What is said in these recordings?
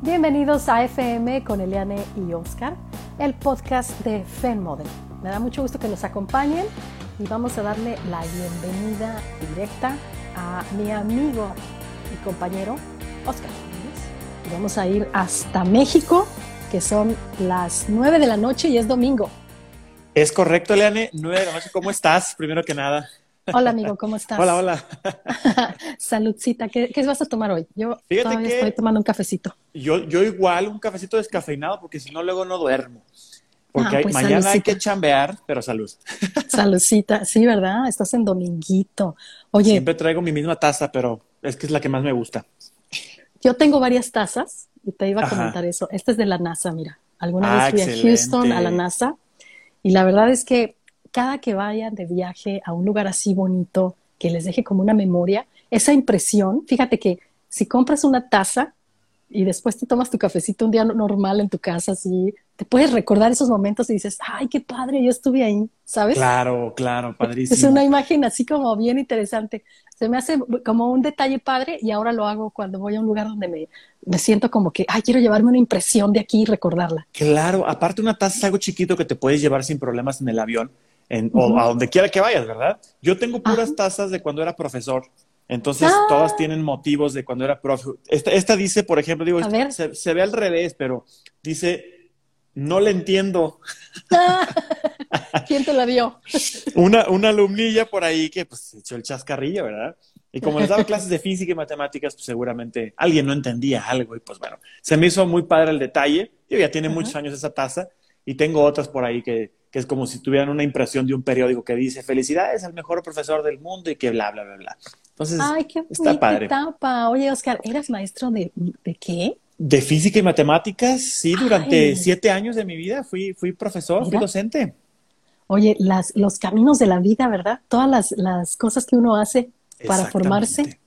Bienvenidos a FM con Eliane y Oscar, el podcast de Fen Model. Me da mucho gusto que nos acompañen y vamos a darle la bienvenida directa a mi amigo y compañero Oscar. Vamos a ir hasta México, que son las 9 de la noche y es domingo. Es correcto, Eliane, 9 de la noche. ¿Cómo estás? Primero que nada. Hola, amigo, ¿cómo estás? Hola, hola. Saludcita, ¿qué, ¿qué, vas a tomar hoy? Yo todavía estoy tomando un cafecito. Yo, yo igual, un cafecito descafeinado, porque si no, luego no duermo. Porque ah, pues mañana hay que chambear, pero salud. Saludcita, sí, ¿verdad? Estás en dominguito. Oye. Siempre traigo mi misma taza, pero es que es la que más me gusta. Yo tengo varias tazas y te iba a comentar eso. Esta es de la NASA, mira. Alguna vez fui a Houston, a la NASA, y la verdad es que cada que vayan de viaje a un lugar así bonito, que les deje como una memoria, esa impresión, fíjate que si compras una taza y después te tomas tu cafecito un día normal en tu casa, así, te puedes recordar esos momentos y dices, ay, qué padre, yo estuve ahí, ¿sabes? Claro, claro, padrísimo. Es una imagen así como bien interesante. Se me hace como un detalle padre y ahora lo hago cuando voy a un lugar donde me, me siento como que, ay, quiero llevarme una impresión de aquí y recordarla. Claro, aparte una taza es algo chiquito que te puedes llevar sin problemas en el avión o a donde quiera que vayas, ¿verdad? Yo tengo puras tazas de cuando era profesor. Entonces, ah. todas tienen motivos de cuando era profe. Esta, dice, por ejemplo, digo, se, ve al revés, pero dice, no le entiendo. ¿Quién te la dio? una, una alumnilla por ahí que pues echó el chascarrillo, ¿verdad? Y como les daba clases de física y matemáticas, pues seguramente alguien no entendía algo y pues bueno, se me hizo muy padre el detalle. Yo ya tiene muchos años esa taza y tengo otras por ahí que, que es como si tuvieran una impresión de un periódico que dice felicidades al mejor profesor del mundo y que bla, bla, bla, bla. Entonces, Ay, qué está padre. Etapa. Oye, Oscar, ¿eras maestro de, de, qué? De física y matemáticas, sí, durante siete años de mi vida fui, fui profesor, fui docente. Oye, las, los caminos de la vida, ¿verdad? Todas las, las cosas que uno hace para formarse.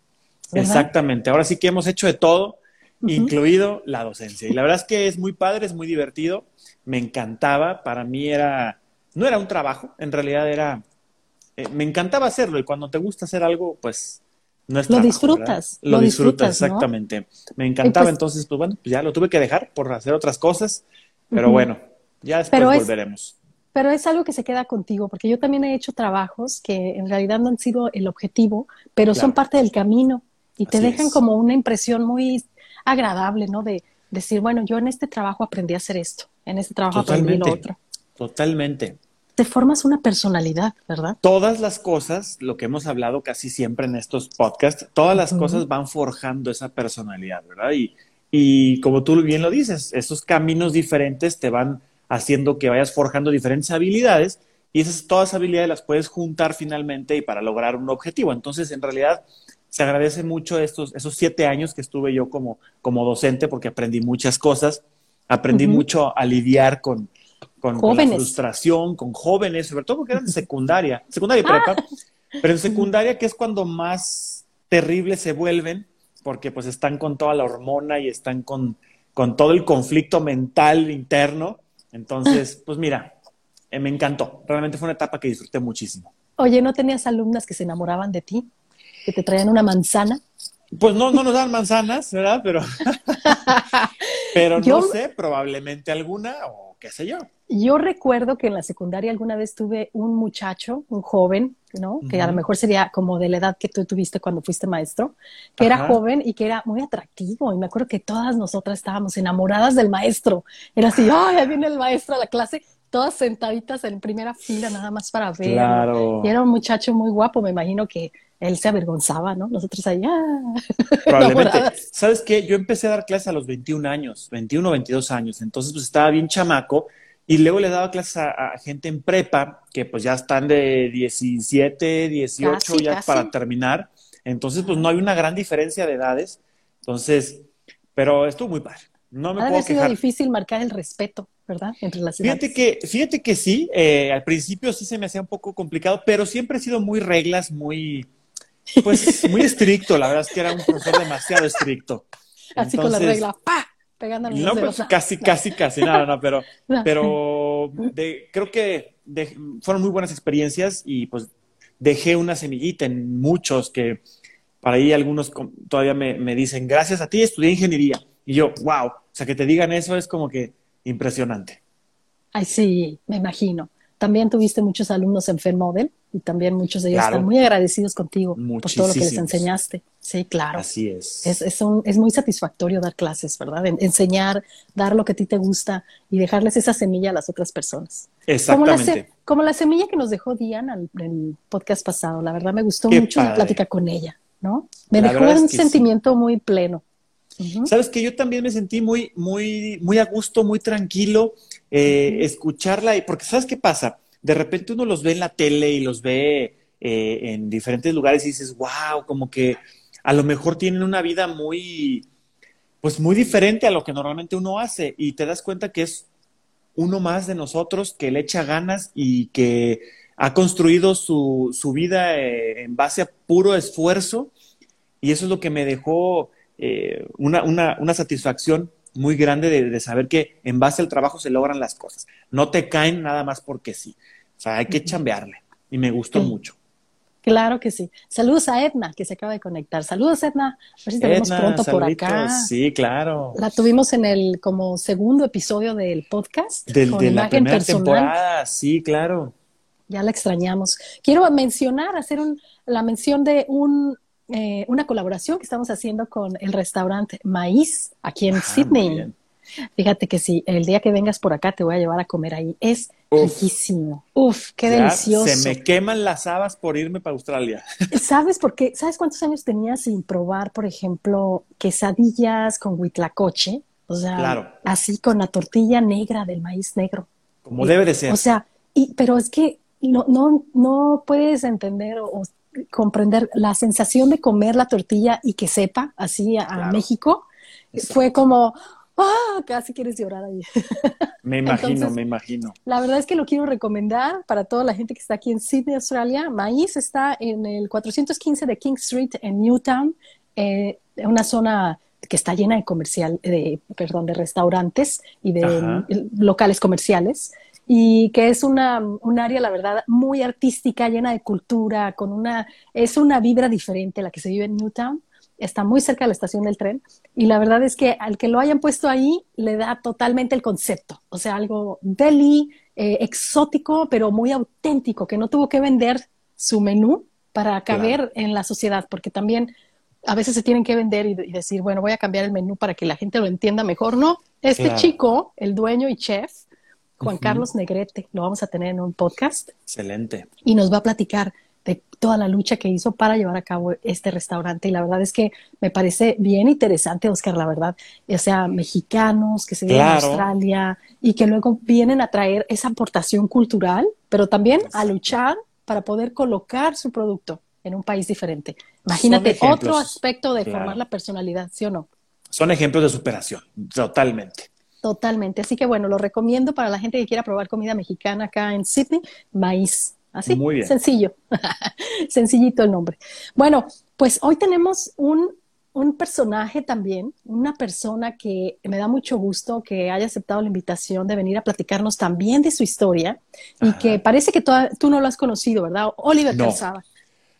Exactamente. Ahora sí que hemos hecho de todo, incluido la docencia. Y la verdad es que es muy padre, es muy divertido me encantaba, para mí era, no era un trabajo, en realidad era, eh, me encantaba hacerlo y cuando te gusta hacer algo, pues no es Lo disfrutas. Lo, disfrutas, exactamente. Me encantaba, pues entonces, pues bueno, ya lo tuve que dejar por hacer otras cosas, pero bueno, ya después volveremos. pero es algo que se queda contigo, porque yo también he hecho trabajos que en realidad no han sido el objetivo, pero son parte del camino y te dejan como una impresión muy agradable, ¿no? De decir, bueno, yo en este trabajo aprendí a hacer esto en ese trabajo aprendí lo otro. Totalmente. Te formas una personalidad, ¿verdad? Todas las cosas, lo que hemos hablado casi siempre en estos podcasts, todas las cosas van forjando esa personalidad, ¿verdad? Y, y como tú bien lo dices, esos caminos diferentes te van haciendo que vayas forjando diferentes habilidades y esas todas las habilidades las puedes juntar finalmente y para lograr un objetivo. Entonces, en realidad, se agradece mucho estos, esos siete años que estuve yo como, como docente porque aprendí muchas cosas Aprendí mucho a lidiar con, con, la frustración, con jóvenes, sobre todo porque eran de secundaria, secundaria y prepa, ah. pero en secundaria que es cuando más terribles se vuelven, porque pues están con toda la hormona y están con, con todo el conflicto mental interno. Entonces, pues mira, eh, me encantó. Realmente fue una etapa que disfruté muchísimo. Oye, ¿no tenías alumnas que se enamoraban de ti? ¿Que te traían una manzana? Pues no, no nos dan manzanas, ¿verdad? Pero, pero no sé, probablemente alguna o qué sé yo. Yo recuerdo que en la secundaria alguna vez tuve un muchacho, un joven, ¿no? Que a lo mejor sería como de la edad que tú tuviste cuando fuiste maestro, que era joven y que era muy atractivo. Y me acuerdo que todas nosotras estábamos enamoradas del maestro. Era así, ¡ay, ahí viene el maestro a la clase! Todas sentaditas en primera fila nada más para ver. Claro. Y era un muchacho muy guapo, me imagino que él se avergonzaba, ¿no? Nosotros allá. Ah, Probablemente. ¿Sabes qué? Yo empecé a dar clases a los 21 años, 21 22 años, entonces pues estaba bien chamaco y luego le daba clases a, gente en prepa que pues ya están de 17, 18 ya para terminar. Entonces pues no hay una gran diferencia de edades. Entonces, pero estuvo muy padre. No me ha puedo sido difícil marcar el respeto, ¿verdad? Entre las fíjate que, fíjate que sí, eh, al principio sí se me hacía un poco complicado, pero siempre he sido muy reglas, muy, pues muy estricto, la verdad es que era un profesor demasiado estricto. Así con la regla, ¡pa! Pegando no, pues, casi, casi, casi, nada, no, pero, pero creo que fueron muy buenas experiencias y pues dejé una semillita en muchos que para ahí algunos todavía me, me dicen, gracias a ti estudié ingeniería. Y yo, wow, o sea, que te digan eso es como que impresionante. Ay, sí, me imagino. También tuviste muchos alumnos en FEMODEL y también muchos de ellos están muy agradecidos contigo por todo lo que les enseñaste. Sí, claro. Así es. Es, es, un, es muy satisfactorio dar clases, ¿verdad? enseñar, dar lo que a ti te gusta y dejarles esa semilla a las otras personas. Exactamente. Como la, semilla que nos dejó Diana en el podcast pasado. La verdad me gustó mucho la plática con ella, ¿no? Me dejó un sentimiento muy pleno. Sabes que yo también me sentí muy, muy, muy a gusto, muy tranquilo, eh, escucharla, y porque ¿sabes qué pasa? De repente uno los ve en la tele y los ve eh, en diferentes lugares y dices, wow, como que a lo mejor tienen una vida muy, pues muy diferente a lo que normalmente uno hace y te das cuenta que es uno más de nosotros que le echa ganas y que ha construido su, su vida eh, en base a puro esfuerzo. Y eso es lo que me dejó eh, una, una, una, satisfacción muy grande de, saber que en base al trabajo se logran las cosas. No te caen nada más porque sí. O sea, hay que chambearle. Y me gustó mucho. Claro que sí. Saludos a Edna, que se acaba de conectar. Saludos, Edna. A ver si te vemos pronto por acá. Sí, claro. La tuvimos en el como segundo episodio del podcast. Del, de la primera temporada, sí, claro. Ya la extrañamos. Quiero mencionar, hacer un, la mención de un eh, una colaboración que estamos haciendo con el restaurante Maíz aquí en ah, Sydney. Fíjate que si el día que vengas por acá te voy a llevar a comer ahí. Es riquísimo. Uf, qué delicioso. Se me queman las habas por irme para Australia. ¿Sabes por qué? ¿Sabes cuántos años tenía sin probar, por ejemplo, quesadillas con huitlacoche? O sea, así con la tortilla negra del maíz negro. Como debe de ser. O sea, y, pero es que no, no, no puedes entender o comprender la sensación de comer la tortilla y que sepa así a, México, fue como, ah, casi quieres llorar ahí. Me imagino, me imagino. La verdad es que lo quiero recomendar para toda la gente que está aquí en Sydney, Australia. Maíz está en el 415 de King Street en Newtown, eh, una zona que está llena de comercial, de, perdón, de restaurantes y de locales comerciales y que es una, un área, la verdad, muy artística, llena de cultura, con una, es una vibra diferente la que se vive en Newtown. Está muy cerca de la estación del tren y la verdad es que al que lo hayan puesto ahí le da totalmente el concepto, o sea, algo deli, eh, exótico, pero muy auténtico, que no tuvo que vender su menú para caber en la sociedad, porque también a veces se tienen que vender y, decir, bueno, voy a cambiar el menú para que la gente lo entienda mejor. No, este chico, el dueño y chef, Juan Carlos Negrete, lo vamos a tener en un podcast. Excelente. Y nos va a platicar de toda la lucha que hizo para llevar a cabo este restaurante. Y la verdad es que me parece bien interesante, Oscar, la verdad, ya sea mexicanos que se vienen a Australia y que luego vienen a traer esa aportación cultural, pero también a luchar para poder colocar su producto en un país diferente. Imagínate otro aspecto de formar la personalidad, ¿sí o no? Son ejemplos de superación, totalmente. Totalmente. Así que bueno, lo recomiendo para la gente que quiera probar comida mexicana acá en Sydney, maíz. Así, Muy bien. sencillo, sencillito el nombre. Bueno, pues hoy tenemos un, un, personaje también, una persona que me da mucho gusto que haya aceptado la invitación de venir a platicarnos también de su historia y que parece que tú no lo has conocido, ¿verdad? Oliver no.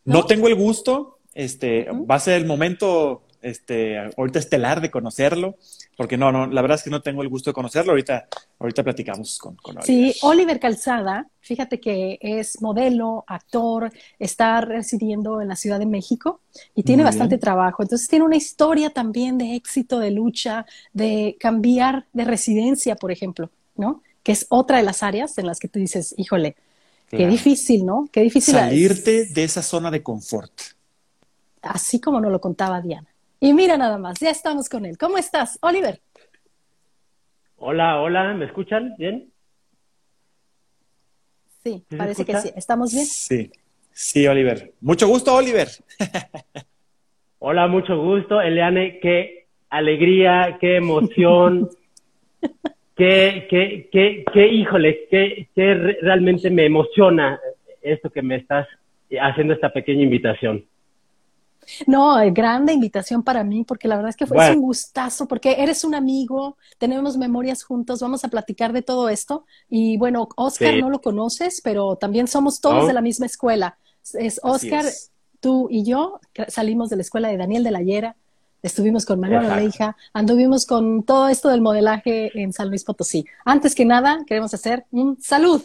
¿no? tengo el gusto, este, va a ser el momento este, ahorita estelar de conocerlo, porque no, no, la verdad es que no tengo el gusto de conocerlo. Ahorita, ahorita platicamos con, con Oliver. Sí, Oliver Calzada, fíjate que es modelo, actor, está residiendo en la Ciudad de México y tiene bastante trabajo. Entonces tiene una historia también de éxito, de lucha, de cambiar de residencia, por ejemplo, ¿no? Que es otra de las áreas en las que tú dices, híjole, qué difícil, ¿no? Qué difícil. Salirte de esa zona de confort. Así como nos lo contaba Diana. Y mira nada más, ya estamos con él. ¿Cómo estás, Oliver? Hola, hola, ¿me escuchan bien? Sí, parece que sí. ¿Estamos bien? Sí, sí, Oliver. Mucho gusto, Oliver. hola, mucho gusto, Eliane. Qué alegría, qué emoción, qué, qué, qué, qué, híjole, qué, qué realmente me emociona esto que me estás haciendo esta pequeña invitación. No, grande invitación para mí, porque la verdad es que fue un gustazo, porque eres un amigo, tenemos memorias juntos, vamos a platicar de todo esto. Y bueno, Oscar no lo conoces, pero también somos todos de la misma escuela. Es Oscar, tú y yo, salimos de la escuela de Daniel de la Hiera, estuvimos con Manuel Leija, anduvimos con todo esto del modelaje en San Luis Potosí. Antes que nada, queremos hacer un salud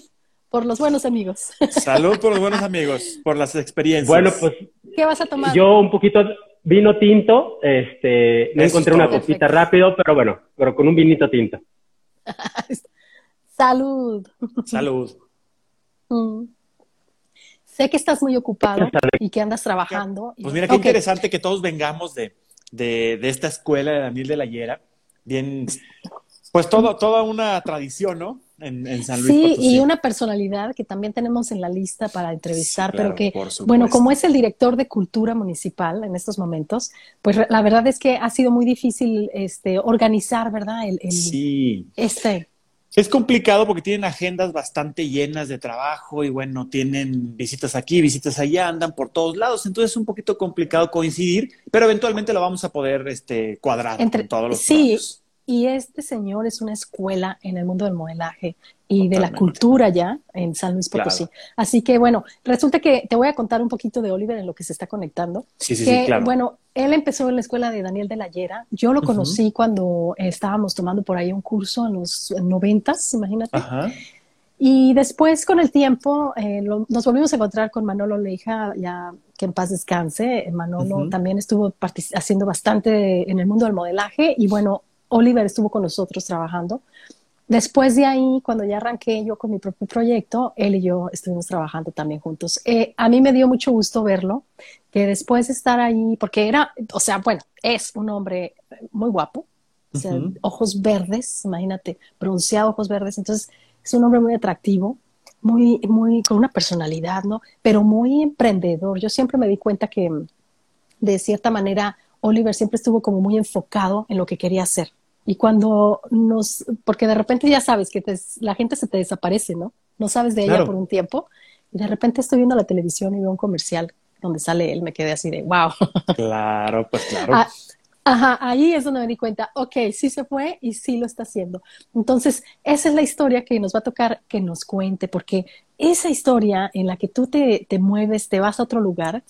por los buenos amigos. Salud por los buenos amigos, por las experiencias. Bueno, pues. ¿Qué vas a tomar? Yo un poquito vino tinto, este, no encontré una copita rápido, pero bueno, pero con un vinito tinto. Salud. Salud. Mm. Sé que estás muy ocupado y que andas trabajando. Pues mira qué interesante que todos vengamos de, de, de, esta escuela de Daniel de la Hiera. Bien, pues todo, toda una tradición, ¿no? En, San Luis. Sí, y una personalidad que también tenemos en la lista para entrevistar, pero que, bueno, como es el director de cultura municipal en estos momentos, pues la verdad es que ha sido muy difícil este, organizar, ¿verdad? El, sí. Este. Es complicado porque tienen agendas bastante llenas de trabajo y bueno, tienen visitas aquí, visitas allá, andan por todos lados, entonces es un poquito complicado coincidir, pero eventualmente lo vamos a poder este, cuadrar entre todos los Sí, y este señor es una escuela en el mundo del modelaje y de la cultura ya en San Luis Potosí. Así que bueno, resulta que te voy a contar un poquito de Oliver en lo que se está conectando. Sí, sí, que, sí, claro. Bueno, él empezó en la escuela de Daniel de la Yera. Yo lo conocí cuando estábamos tomando por ahí un curso en los noventas, imagínate. Ajá. Y después, con el tiempo, eh, nos volvimos a encontrar con Manolo Leija, ya que en paz descanse. Manolo también estuvo haciendo bastante en el mundo del modelaje y bueno, Oliver estuvo con nosotros trabajando. Después de ahí, cuando ya arranqué yo con mi propio proyecto, él y yo estuvimos trabajando también juntos. Eh, a mí me dio mucho gusto verlo, que después de estar ahí, porque era, o sea, bueno, es un hombre muy guapo, o sea, ojos verdes, imagínate, bronceado, ojos verdes, entonces es un hombre muy atractivo, muy, muy, con una personalidad, ¿no? Pero muy emprendedor. Yo siempre me di cuenta que, de cierta manera, Oliver siempre estuvo como muy enfocado en lo que quería hacer. Y cuando nos, porque de repente ya sabes que la gente se te desaparece, ¿no? No sabes de ella por un tiempo. Y de repente estoy viendo la televisión y veo un comercial donde sale él, me quedé así de, wow. Claro, pues claro. Ah, ajá, ahí es donde me di cuenta, ok, sí se fue y sí lo está haciendo. Entonces, esa es la historia que nos va a tocar que nos cuente, porque esa historia en la que tú te, te mueves, te vas a otro lugar,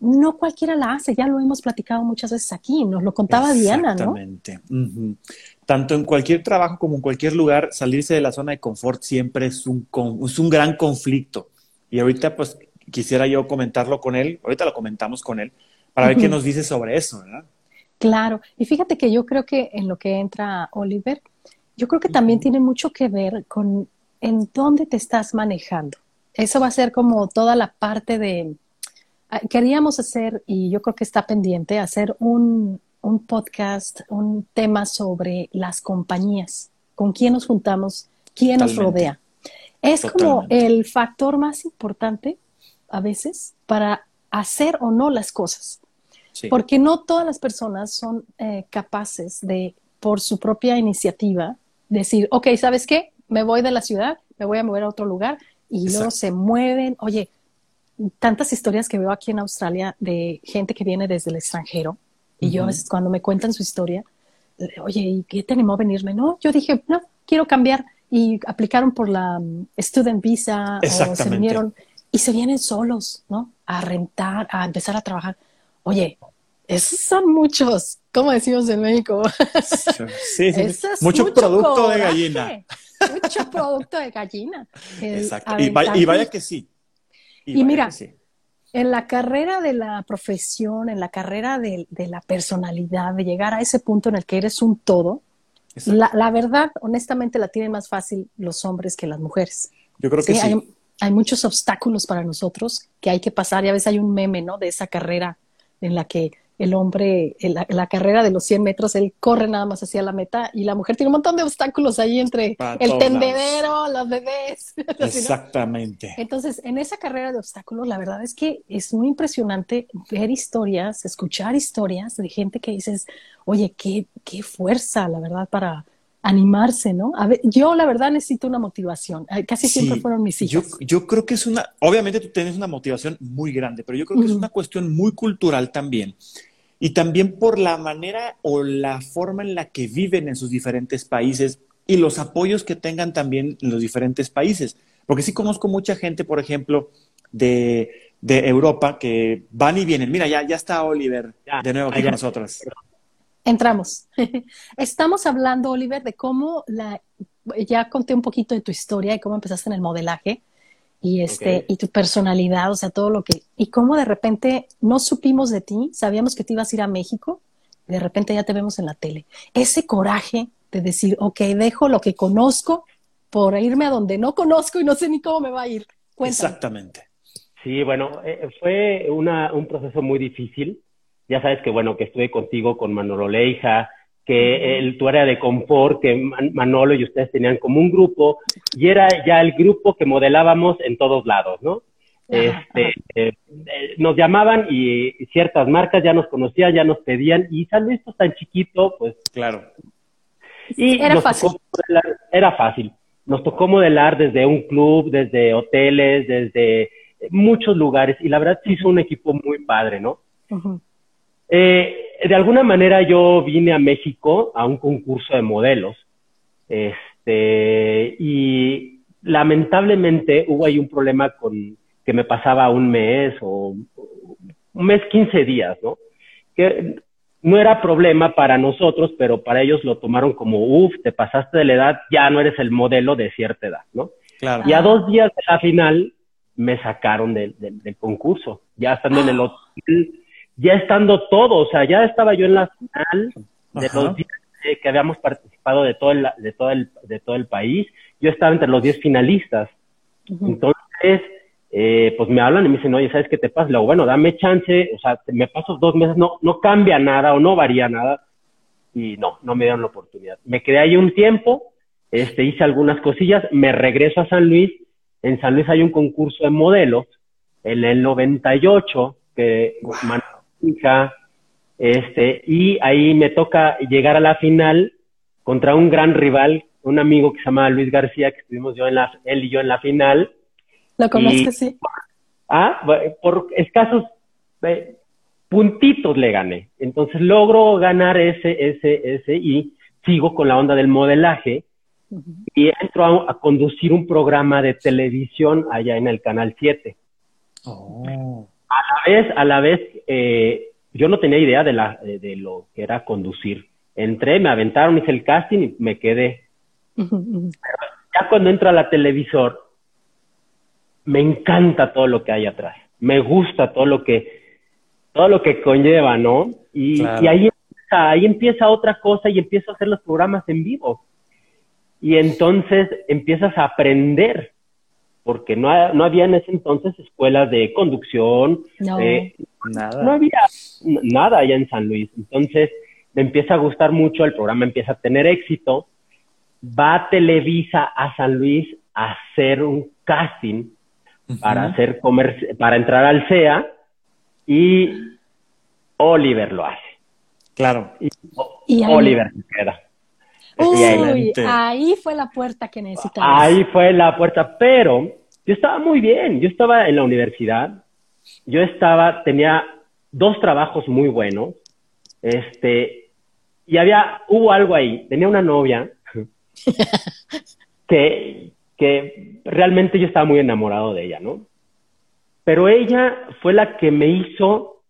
no cualquiera la hace, ya lo hemos platicado muchas veces aquí, nos lo contaba Diana, ¿no? Exactamente. Tanto en cualquier trabajo como en cualquier lugar, salirse de la zona de confort siempre es un, es un gran conflicto. Y ahorita pues quisiera yo comentarlo con él, ahorita lo comentamos con él, para ver qué nos dice sobre eso, ¿verdad? Claro, y fíjate que yo creo que en lo que entra Oliver, yo creo que también tiene mucho que ver con en dónde te estás manejando. Eso va a ser como toda la parte de, queríamos hacer, y yo creo que está pendiente, hacer un, un podcast, un tema sobre las compañías, con quién nos juntamos, quién nos rodea. Es como el factor más importante a veces para hacer o no las cosas. Porque no todas las personas son eh, capaces de, por su propia iniciativa, decir, ok, ¿sabes qué? Me voy de la ciudad, me voy a mover a otro lugar y luego se mueven. Oye, tantas historias que veo aquí en Australia de gente que viene desde el extranjero y yo a veces cuando me cuentan su historia, oye, ¿y qué te animó a venirme? No, yo dije, no, quiero cambiar y aplicaron por la um, student visa o se vinieron y se vienen solos, ¿no? A rentar, a empezar a trabajar. Oye, esos son muchos, como decimos en México. Sí, sí, mucho, producto de gallina. Mucho producto de gallina. Exacto. Y vaya, que sí. Y, mira, en la carrera de la profesión, en la carrera de, la personalidad, de llegar a ese punto en el que eres un todo, la, verdad, honestamente, la tienen más fácil los hombres que las mujeres. Yo creo que sí. Hay, hay, muchos obstáculos para nosotros que hay que pasar. Y a veces hay un meme, ¿no? De esa carrera en la que el hombre, en la, carrera de los 100 metros, él corre nada más hacia la meta y la mujer tiene un montón de obstáculos ahí entre el tendedero, los bebés. Exactamente. Entonces, en esa carrera de obstáculos, la verdad es que es muy impresionante ver historias, escuchar historias de gente que dices, oye, qué, qué fuerza, la verdad, para, animarse, ¿no? A ver, yo la verdad necesito una motivación. Casi siempre fueron mis hijos. Yo, yo, creo que es una, obviamente tú tienes una motivación muy grande, pero yo creo que es una cuestión muy cultural también y también por la manera o la forma en la que viven en sus diferentes países y los apoyos que tengan también en los diferentes países. Porque sí conozco mucha gente, por ejemplo, de, Europa que van y vienen. Mira, ya, ya está Oliver de nuevo aquí con nosotros. Entramos. Estamos hablando, Oliver, de cómo la, ya conté un poquito de tu historia y cómo empezaste en el modelaje y este y tu personalidad, o sea, todo lo que y cómo de repente no supimos de ti, sabíamos que te ibas a ir a México, y de repente ya te vemos en la tele. Ese coraje de decir, ok, dejo lo que conozco por irme a donde no conozco y no sé ni cómo me va a ir. Exactamente. Sí, bueno, eh, fue una, un proceso muy difícil. Ya sabes que, bueno, que estuve contigo con Manolo Leija, que el, tu área de confort, que Manolo y ustedes tenían como un grupo, y era ya el grupo que modelábamos en todos lados, ¿no? Este, eh, eh, nos llamaban y, ciertas marcas ya nos conocían, ya nos pedían, y San Luis tan chiquito, pues. Claro. Y era fácil. era fácil. Nos tocó modelar desde un club, desde hoteles, desde muchos lugares, y la verdad sí hizo un equipo muy padre, ¿no? Eh, de alguna manera yo vine a México a un concurso de modelos, este, y lamentablemente hubo ahí un problema con que me pasaba un mes o un mes, 15 días, ¿no? Que no era problema para nosotros, pero para ellos lo tomaron como, uff, te pasaste de la edad, ya no eres el modelo de cierta edad, ¿no? Claro. Y a dos días de la final me sacaron del, del concurso, ya estando en el hotel ya estando todo, o sea, ya estaba yo en la final de los días que habíamos participado de todo el, de todo el, de todo el país, yo estaba entre los 10 finalistas. Entonces, eh, pues me hablan y me dicen, oye, ¿sabes qué te pasa? Le digo, bueno, dame chance, o sea, me paso dos meses, no, no cambia nada o no varía nada. Y no, no me dieron la oportunidad. Me quedé ahí un tiempo, este, hice algunas cosillas, me regreso a San Luis. En San Luis hay un concurso de modelos, en el 98, que hija, este, y ahí me toca llegar a la final contra un gran rival, un amigo que se llama Luis García, que estuvimos yo en la, él y yo en la final. Lo conozco, sí. Ah, por escasos eh, puntitos le gané. Entonces logro ganar ese, ese, ese y sigo con la onda del modelaje y entro a, conducir un programa de televisión allá en el Canal 7. Oh. A la vez, a la vez, eh, yo no tenía idea de, la, de, lo que era conducir. Entré, me aventaron, hice el casting y me quedé. ya cuando entro a la televisor, me encanta todo lo que hay atrás. Me gusta todo lo que, todo lo que conlleva, ¿no? Y, y ahí, empieza, ahí empieza otra cosa y empiezo a hacer los programas en vivo. Y entonces empiezas a aprender porque no, no había en ese entonces escuelas de conducción, no, eh, nada. no había nada allá en San Luis. Entonces me empieza a gustar mucho, el programa empieza a tener éxito, va Televisa a San Luis a hacer un casting para hacer para entrar al CEA y Oliver lo hace. Claro. Y, Oliver se queda. Uy, ahí fue la puerta que necesitaba. Ahí fue la puerta, pero yo estaba muy bien. Yo estaba en la universidad. Yo estaba, tenía dos trabajos muy buenos. Este, y había, hubo algo ahí. Tenía una novia que, que realmente yo estaba muy enamorado de ella, ¿no? Pero ella fue la que me hizo,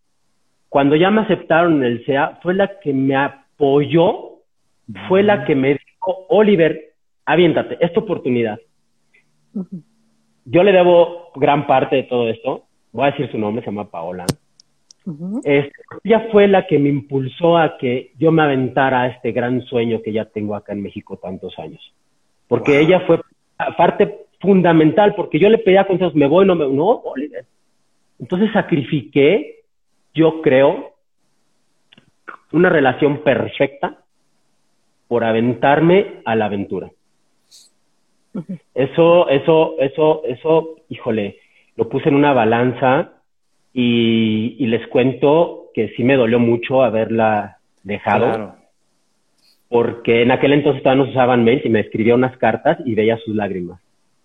cuando ya me aceptaron en el CEA, fue la que me apoyó fue la que me dijo, Oliver, aviéntate, esta oportunidad. Yo le debo gran parte de todo esto. Voy a decir su nombre, se llama Paola. ella fue la que me impulsó a que yo me aventara a este gran sueño que ya tengo acá en México tantos años. Porque ella fue parte fundamental, porque yo le pedía consejos, me voy, no me, no, Oliver. Entonces sacrifiqué, yo creo, una relación perfecta por aventarme a la aventura. Eso, eso, eso, eso, híjole, lo puse en una balanza y, les cuento que sí me dolió mucho haberla dejado. Porque en aquel entonces todavía no usaban mails y me escribía unas cartas y veía sus lágrimas.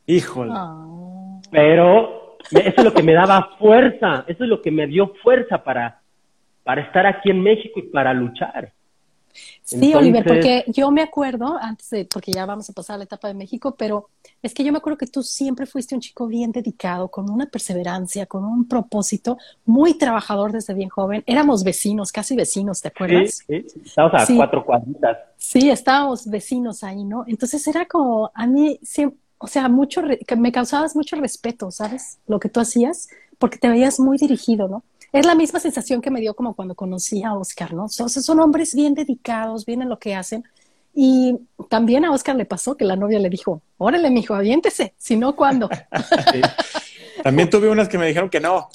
Híjole. Ah. Pero eso es lo que me daba fuerza, eso es lo que me dio fuerza para, para estar aquí en México y para luchar. Sí, Oliver, porque yo me acuerdo, antes de, porque ya vamos a pasar a la etapa de México, pero es que yo me acuerdo que tú siempre fuiste un chico bien dedicado, con una perseverancia, con un propósito, muy trabajador desde bien joven. Éramos vecinos, casi vecinos, ¿te acuerdas? Sí, sí. estábamos a cuatro cuadritas. Sí, estábamos vecinos ahí, ¿no? Entonces era como, a mí, o sea, mucho, me causabas mucho respeto, ¿sabes? Lo que tú hacías, porque te veías muy dirigido, ¿no? Es la misma sensación que me dio como cuando conocí a Oscar, ¿no? O sea, son hombres bien dedicados, bien en lo que hacen. Y también a Oscar le pasó que la novia le dijo, órale, mijo, aviéntese, si no, ¿cuándo? También tuve unas que me dijeron que no.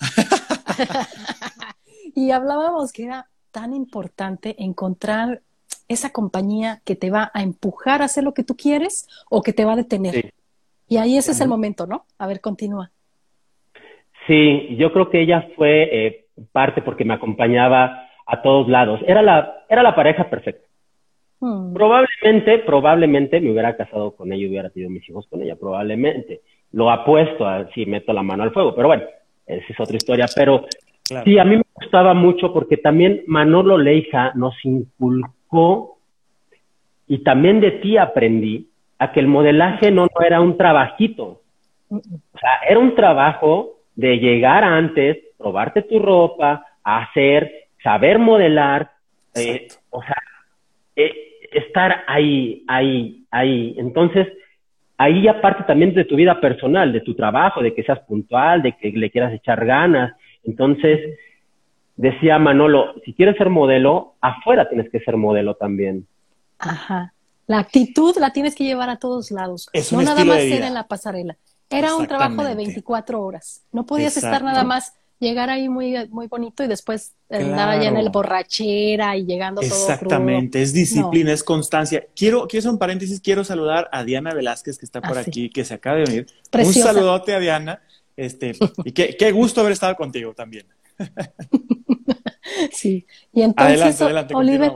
y hablábamos que era tan importante encontrar esa compañía que te va a empujar a hacer lo que tú quieres o que te va a detener. Y ahí ese es el momento, ¿no? A ver, continúa. Sí, yo creo que ella fue eh, parte porque me acompañaba a todos lados. Era la, era la pareja perfecta. Hmm. Probablemente, probablemente me hubiera casado con ella y hubiera tenido mis hijos con ella, probablemente. Lo apuesto a si meto la mano al fuego, pero bueno, esa es otra historia. Pero sí, a mí me gustaba mucho porque también Manolo Leija nos inculcó y también de ti aprendí a que el modelaje no, no era un trabajito. O sea, era un trabajo de llegar antes, probarte tu ropa, hacer, saber modelar, eh, o sea, eh, estar ahí, ahí, ahí. Entonces, ahí ya parte también de tu vida personal, de tu trabajo, de que seas puntual, de que le quieras echar ganas. Entonces, decía Manolo, si quieres ser modelo, afuera tienes que ser modelo también. Ajá. La actitud la tienes que llevar a todos lados. no nada más ser en la pasarela. Era un trabajo de 24 horas. No podías estar nada más, llegar ahí muy, muy bonito y después andar allá en el borrachera y llegando todo Exactamente, es disciplina, es constancia. Quiero, quiero hacer un paréntesis, quiero saludar a Diana Velázquez que está por ah, aquí, que se acaba de unir. Un saludote a Diana. Este, y qué, qué gusto haber estado contigo también. sí, y entonces, adelante, adelante, Oliver.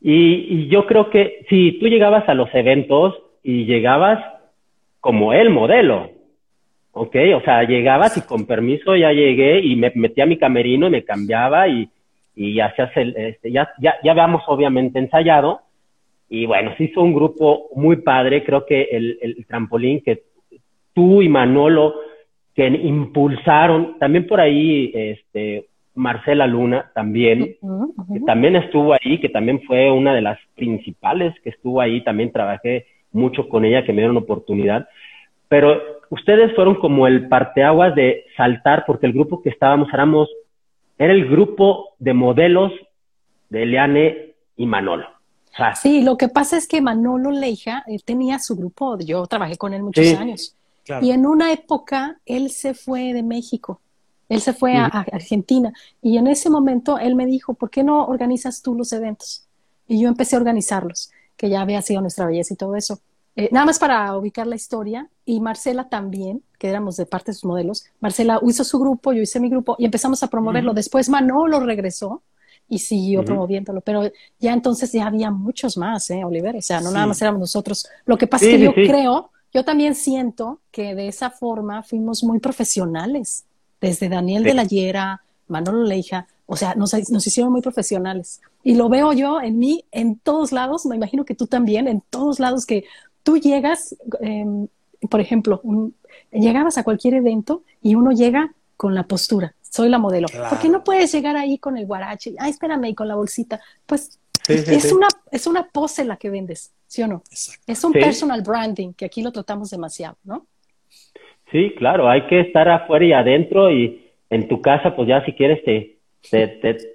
Y, y yo creo que si tú llegabas a los eventos y llegabas como el modelo. ¿Ok? O sea, llegabas y con permiso ya llegué y me metí a mi camerino y me cambiaba y, y hacías el, este, ya, ya, ya habíamos obviamente ensayado. Y bueno, se hizo un grupo muy padre. Creo que el, el trampolín que tú y Manolo que impulsaron, también por ahí, este, Marcela Luna también, que también estuvo ahí, que también fue una de las principales que estuvo ahí, también trabajé mucho con ella, que me dieron oportunidad. Pero ustedes fueron como el parteaguas de saltar, porque el grupo que estábamos éramos, era el grupo de modelos de Eliane y Manolo. sí, lo que pasa es que Manolo Leija, él tenía su grupo, yo trabajé con él muchos años. Y en una época él se fue de México, él se fue a, Argentina. Y en ese momento él me dijo, ¿por qué no organizas tú los eventos? Y yo empecé a organizarlos que ya había sido nuestra belleza y todo eso. Eh, nada más para ubicar la historia, y Marcela también, que éramos de parte de sus modelos, Marcela hizo su grupo, yo hice mi grupo y empezamos a promoverlo. Después Manolo regresó y siguió promoviéndolo, pero ya entonces ya había muchos más, ¿eh, Oliver? O sea, no nada más éramos nosotros. Lo que pasa es que yo creo, yo también siento que de esa forma fuimos muy profesionales, desde Daniel de la Hiera, Manolo Leija, o sea, nos, nos hicieron muy profesionales. Y lo veo yo en mí, en todos lados, me imagino que tú también, en todos lados que tú llegas, em, por ejemplo, llegabas a cualquier evento y uno llega con la postura, soy la modelo. ¿Por qué no puedes llegar ahí con el guarache? Ay, espérame, y con la bolsita. Pues es, Una, es una pose la que vendes, ¿sí o no? Es un personal branding, que aquí lo tratamos demasiado, ¿no? Sí, claro, hay que estar afuera y adentro y en tu casa, pues ya si quieres te, te,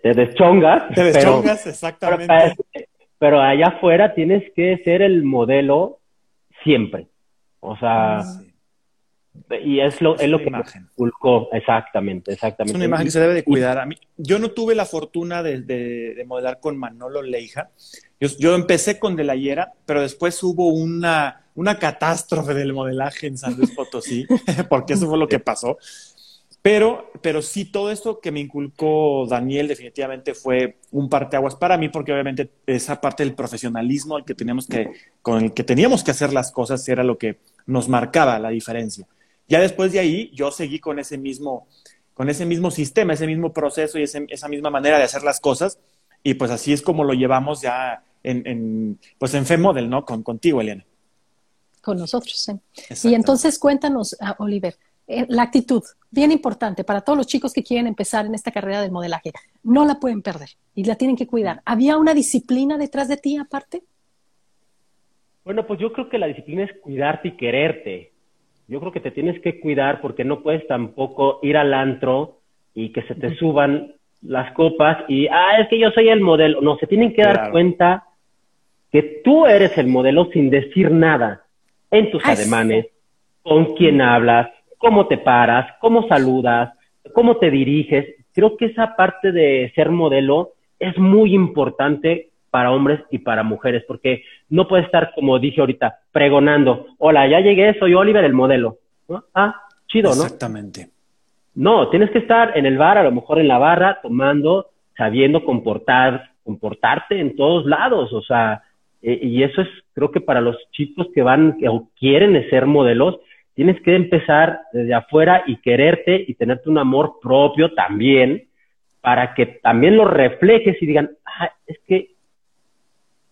te, deschongas. Te deschongas, exactamente. Pero, allá afuera tienes que ser el modelo siempre. O sea, ah, y es lo, es, lo que imagen. exactamente, exactamente. Es una imagen que se debe de cuidar. A mí, yo no tuve la fortuna de, de, modelar con Manolo Leija. Yo, yo, empecé con De la Hiera, pero después hubo una, una catástrofe del modelaje en San Luis Potosí, porque eso fue lo que pasó. Pero, pero sí, todo esto que me inculcó Daniel definitivamente fue un parteaguas para mí, porque obviamente esa parte del profesionalismo al que teníamos que, con el que teníamos que hacer las cosas era lo que nos marcaba la diferencia. Ya después de ahí, yo seguí con ese mismo, con ese mismo sistema, ese mismo proceso y esa misma manera de hacer las cosas. y pues así es como lo llevamos ya en, en pues en FEModel, ¿no? Con, contigo, Eliana. Con nosotros, sí. Y entonces cuéntanos, ah, Oliver, eh, la actitud, bien importante para todos los chicos que quieren empezar en esta carrera del modelaje. No la pueden perder y la tienen que cuidar. ¿Había una disciplina detrás de ti aparte? Bueno, pues yo creo que la disciplina es cuidarte y quererte. Yo creo que te tienes que cuidar porque no puedes tampoco ir al antro y que se te suban las copas y, ah, es que yo soy el modelo. No, se tienen que dar cuenta que tú eres el modelo sin decir nada en tus ademanes, con quién hablas, cómo te paras, cómo saludas, cómo te diriges. Creo que esa parte de ser modelo es muy importante para hombres y para mujeres, porque no puedes estar, como dije ahorita, pregonando, hola, ya llegué, soy Oliver, el modelo. Ah, chido, ¿no? Exactamente. No, tienes que estar en el bar, a lo mejor en la barra, tomando, sabiendo comportar, comportarte en todos lados, o sea, eh, y eso es, creo que para los chicos que van o quieren ser modelos, tienes que empezar desde afuera y quererte y tenerte un amor propio también, para que también lo reflejes y digan, ah, es que,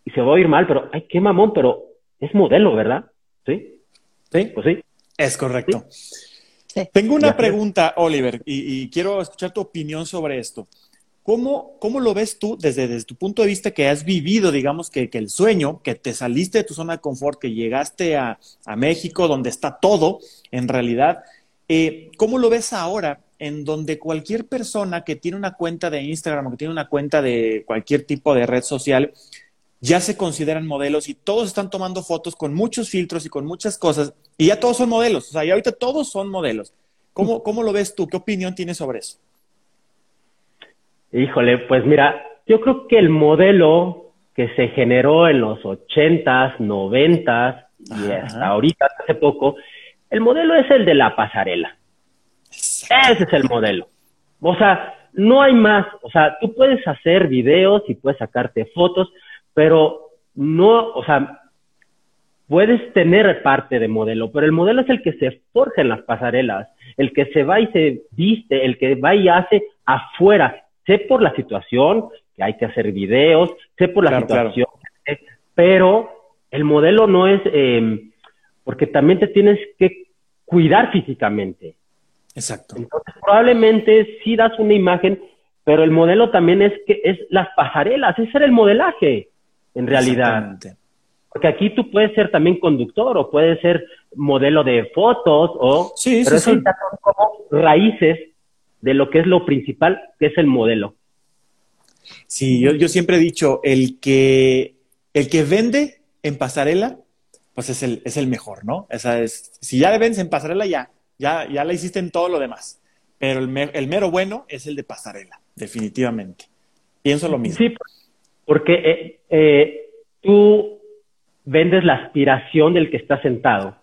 y se va a oír mal, pero, ay, qué mamón, pero es modelo, ¿verdad? ¿Sí? Sí. Pues sí. Es correcto. Tengo una pregunta, Oliver, y, quiero escuchar tu opinión sobre esto. ¿Cómo, ¿Cómo, lo ves tú desde, desde, tu punto de vista que has vivido, digamos, que, que, el sueño, que te saliste de tu zona de confort, que llegaste a, a México, donde está todo, en realidad? Eh, ¿Cómo lo ves ahora, en donde cualquier persona que tiene una cuenta de Instagram o que tiene una cuenta de cualquier tipo de red social, ya se consideran modelos y todos están tomando fotos con muchos filtros y con muchas cosas y ya todos son modelos, o sea, ya ahorita todos son modelos. ¿Cómo, cómo lo ves tú? ¿Qué opinión tienes sobre eso? Híjole, pues mira, yo creo que el modelo que se generó en los ochentas, noventas y hasta ahorita, hace poco, el modelo es el de la pasarela. Ese es el modelo. O sea, no hay más. O sea, tú puedes hacer videos y puedes sacarte fotos, pero no, o sea, puedes tener parte de modelo, pero el modelo es el que se forja en las pasarelas, el que se va y se viste, el que va y hace afuera. Sé por la situación que hay que hacer videos, sé por la situación, pero el modelo no es, eh, porque también te tienes que cuidar físicamente. Exacto. Entonces, probablemente sí das una imagen, pero el modelo también es que es las pasarelas, ese era el modelaje en realidad. Porque aquí tú puedes ser también conductor o puedes ser modelo de fotos o... Sí, pero eso son como raíces de lo que es lo principal, que es el modelo. Sí, yo, yo siempre he dicho, el que, el que vende en pasarela, pues es el, es el mejor, ¿no? Esa es, si ya le vendes en pasarela, ya, ya, ya la hiciste en todo lo demás. Pero el, el mero bueno es el de pasarela, definitivamente. Pienso lo mismo. Sí, porque eh, eh, tú vendes la aspiración del que está sentado.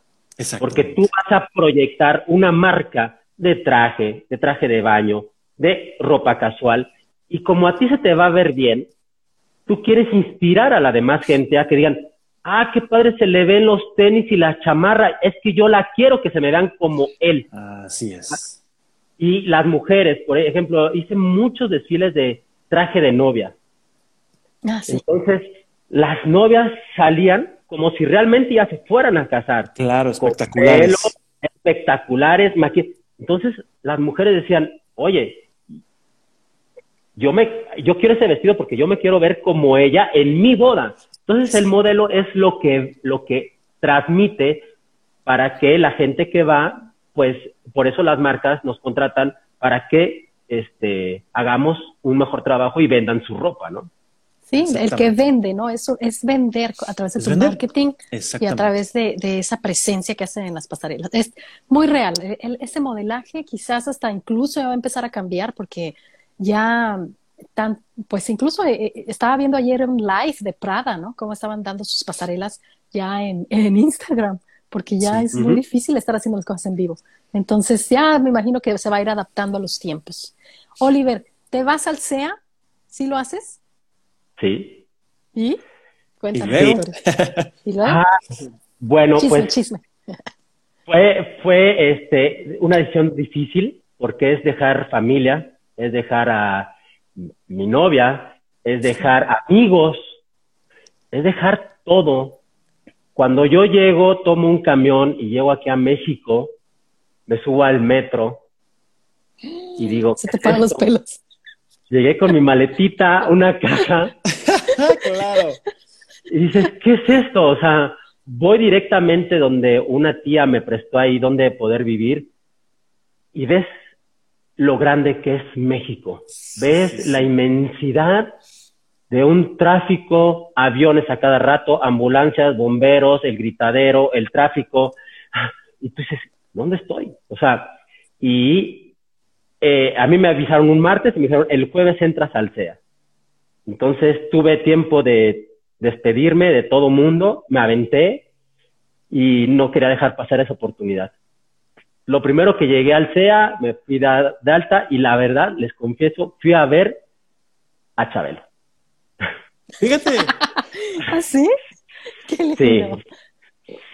Porque tú vas a proyectar una marca de traje, de traje de baño, de ropa casual, y como a ti se te va a ver bien, tú quieres inspirar a la demás gente a que digan, ah, qué padre se le ven los tenis y la chamarra, es que yo la quiero que se me vean como él. Así es. Y las mujeres, por ejemplo, hice muchos desfiles de traje de novia. Ah, Entonces, las novias salían como si realmente ya se fueran a casar. Claro, espectaculares. espectaculares, Entonces, las mujeres decían, oye, yo, me, yo quiero ese vestido porque yo me quiero ver como ella en mi boda. Entonces, el modelo es lo que, lo que transmite para que la gente que va, pues, por eso las marcas nos contratan para que este, hagamos un mejor trabajo y vendan su ropa, ¿no? Sí, el que vende, ¿no? Eso es vender a través de tu marketing y a través de, esa presencia que hacen en las pasarelas. Es muy real. ese modelaje quizás hasta incluso va a empezar a cambiar porque ya tan, pues incluso eh, eh, estaba viendo ayer un live de Prada, ¿no? Cómo estaban dando sus pasarelas ya en, Instagram, porque ya es muy difícil estar haciendo las cosas en vivo. Entonces ya me imagino que se va a ir adaptando a los tiempos. Oliver, ¿te vas al SEA? ¿Sí lo haces? Sí. ¿Y? Cuéntame. ¿Y ah, bueno, pues. Fue, fue este, una decisión difícil porque es dejar familia, es dejar a mi novia, es dejar amigos, es dejar todo. Cuando yo llego, tomo un camión y llego aquí a México, me subo al metro y digo... Se te paran los pelos. Llegué con mi maletita, una caja. claro. Y dices, ¿qué es esto? O sea, voy directamente donde una tía me prestó ahí donde poder vivir y ves lo grande que es México. Ves la inmensidad de un tráfico, aviones a cada rato, ambulancias, bomberos, el gritadero, el tráfico. Y tú dices, ¿dónde estoy? O sea, y eh, a mí me avisaron un martes y me dijeron, el jueves entras al CEA. Entonces tuve tiempo de despedirme de todo mundo, me aventé y no quería dejar pasar esa oportunidad. Lo primero que llegué al CEA, me fui de, alta y la verdad, les confieso, fui a ver a Chabelo. Fíjate. ¿Ah, sí? Sí.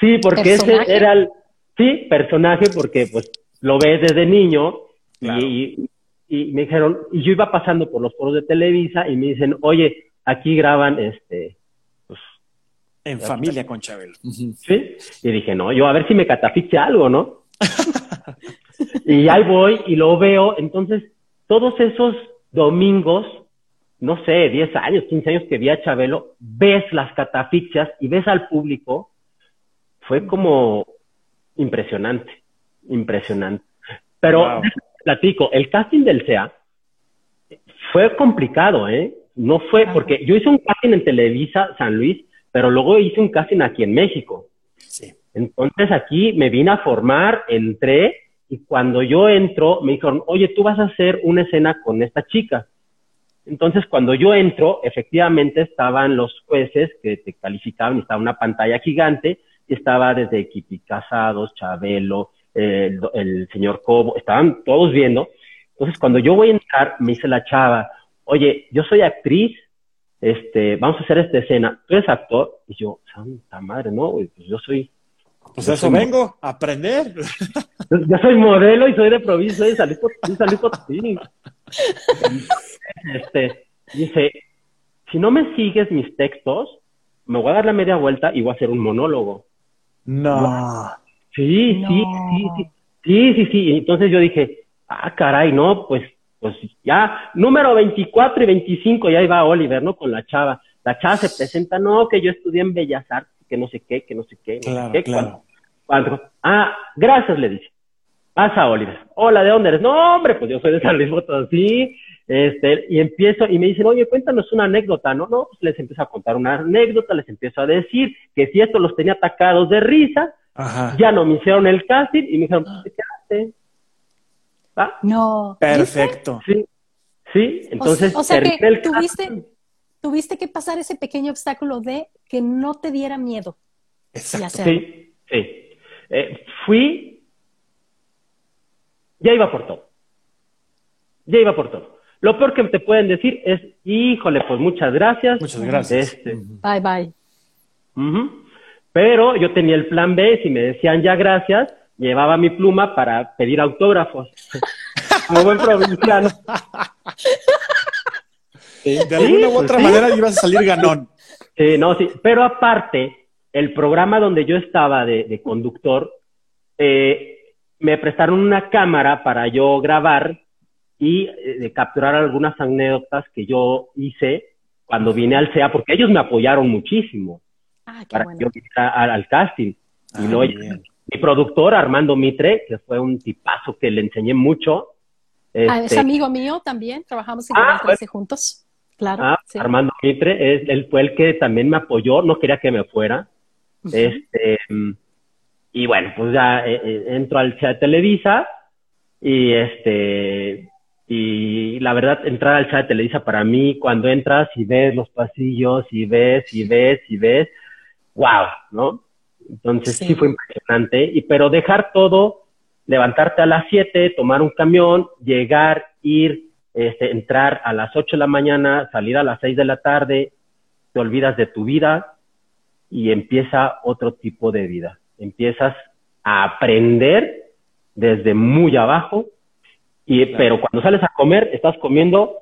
Sí, porque ese era el, sí, personaje, porque pues lo ves desde niño y, y, me dijeron, y yo iba pasando por los foros de Televisa y me dicen, oye, aquí graban este, pues, en familia con Chabelo. Sí, y dije, no, yo a ver si me catafixia algo, ¿no? y ahí voy y lo veo, entonces todos esos domingos no sé, 10 años, 15 años que vi a Chabelo, ves las catafixias y ves al público, fue como impresionante, impresionante. Pero, platico, el casting del SEA fue complicado, ¿eh? No fue, porque yo hice un casting en Televisa San Luis, pero luego hice un casting aquí en México. Sí. Entonces aquí me vine a formar, entré, y cuando yo entro, me dijeron, oye, tú vas a hacer una escena con esta chica. Entonces, cuando yo entro, efectivamente estaban los jueces que te calificaban, estaba una pantalla gigante, y estaba desde Equipi Casados, Chabelo, el, señor Cobo, estaban todos viendo. Entonces, cuando yo voy a entrar, me dice la chava, oye, yo soy actriz, este, vamos a hacer esta escena, ¿tú eres actor? Y yo, santa madre, no, pues yo soy... Pues eso vengo, a aprender. Yo, soy modelo y soy de provincia, soy de Salí Potosí. este, dice, si no me sigues mis textos, me voy a dar la media vuelta y voy a hacer un monólogo. No. Sí, sí, sí, sí, sí, sí, sí. Entonces yo dije, ah, caray, no, pues, pues ya, número 24 y 25, ya iba Oliver, ¿no? Con la chava. La chava se presenta, no, que yo estudié en Bellas Artes, que no sé qué, que no sé qué. claro, claro. ah, gracias, le dice. Pasa, Oliver. Hola, ¿de dónde eres? No, hombre, pues yo soy de San Luis Potosí. Este, y empiezo, y me dicen, oye, cuéntanos una anécdota, ¿no? No, pues les empiezo a contar una anécdota, les empiezo a decir que si esto los tenía atacados de risa, ya no me hicieron el casting y me dijeron, ¿qué haces? ¿Va? No. Perfecto. Sí, sí, entonces. O, sea que tuviste, tuviste que pasar ese pequeño obstáculo de que no te diera miedo. Exacto. Sí, sí. Eh, fui, ya iba por todo. Ya iba por todo. Lo peor que te pueden decir es, híjole, pues muchas gracias. Muchas gracias. Este, bye, bye. Pero yo tenía el plan B, si me decían ya gracias, llevaba mi pluma para pedir autógrafos. Como buen provinciano. de alguna u otra pues manera ibas a salir ganón. Sí, no, sí. Pero aparte, el programa donde yo estaba de, conductor, eh, me prestaron una cámara para yo grabar y eh, de capturar algunas anécdotas que yo hice cuando vine al CEA, porque ellos me apoyaron muchísimo ah, para que yo viniera al, casting. y ah, luego mi productor, Armando Mitre, que fue un tipazo que le enseñé mucho. Ah, es este amigo mío también, trabajamos en ah, el juntos. Claro. Ah, Armando Mitre, es, él fue el que también me apoyó, no quería que me fuera. Este, y bueno, pues ya eh, eh, entro al CEA Televisa y este y la verdad, entrar al chat de Televisa para mí, cuando entras y ves los pasillos y ves y ves y ves, wow, ¿no? Entonces sí, fue impresionante. Y pero dejar todo, levantarte a las 7, tomar un camión, llegar, ir, este, entrar a las 8 de la mañana, salir a las 6 de la tarde, te olvidas de tu vida y empieza otro tipo de vida. Empiezas a aprender desde muy abajo y, Pero cuando sales a comer, estás comiendo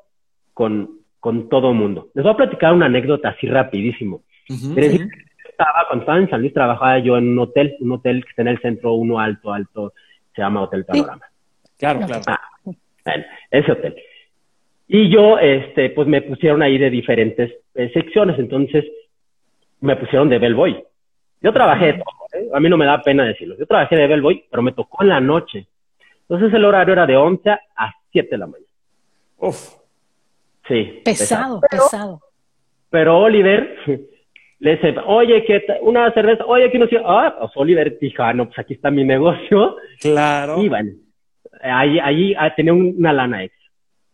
con con todo mundo. Les voy a platicar una anécdota así rapidísimo. Estaba, cuando estaba en San Luis trabajaba yo en un hotel, un hotel que está en el centro, uno alto, alto, se llama Hotel Panorama. Claro, claro. Ah, ese hotel. Y yo, este, pues me pusieron ahí de diferentes eh, secciones, entonces me pusieron de bellboy. Yo trabajé todo, ¿eh? a mí no me da pena decirlo. Yo trabajé de bellboy, pero me tocó en la noche. Entonces el horario era de 11 a 7 de la mañana. Uf. Sí. Pesado, pesado. Pero Oliver le dice, oye, que una cerveza, oye, que no sé, ah, pues Oliver dijo, ah, no, pues aquí está mi negocio. Claro. Y bueno, allí, allí ah, tenía una lana ex.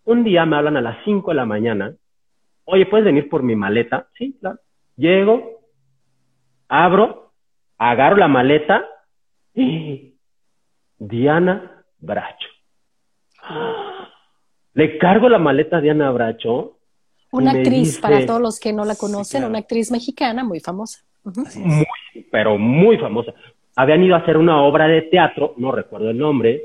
Un día me hablan a las 5 de la mañana, oye, ¿puedes venir por mi maleta? Sí, claro. Llego, abro, agarro la maleta y Diana Bracho. Le cargo la maleta a Diana Bracho. Una actriz, para todos los que no la conocen, una actriz mexicana muy famosa. Muy, pero muy famosa. Habían ido a hacer una obra de teatro, no recuerdo el nombre,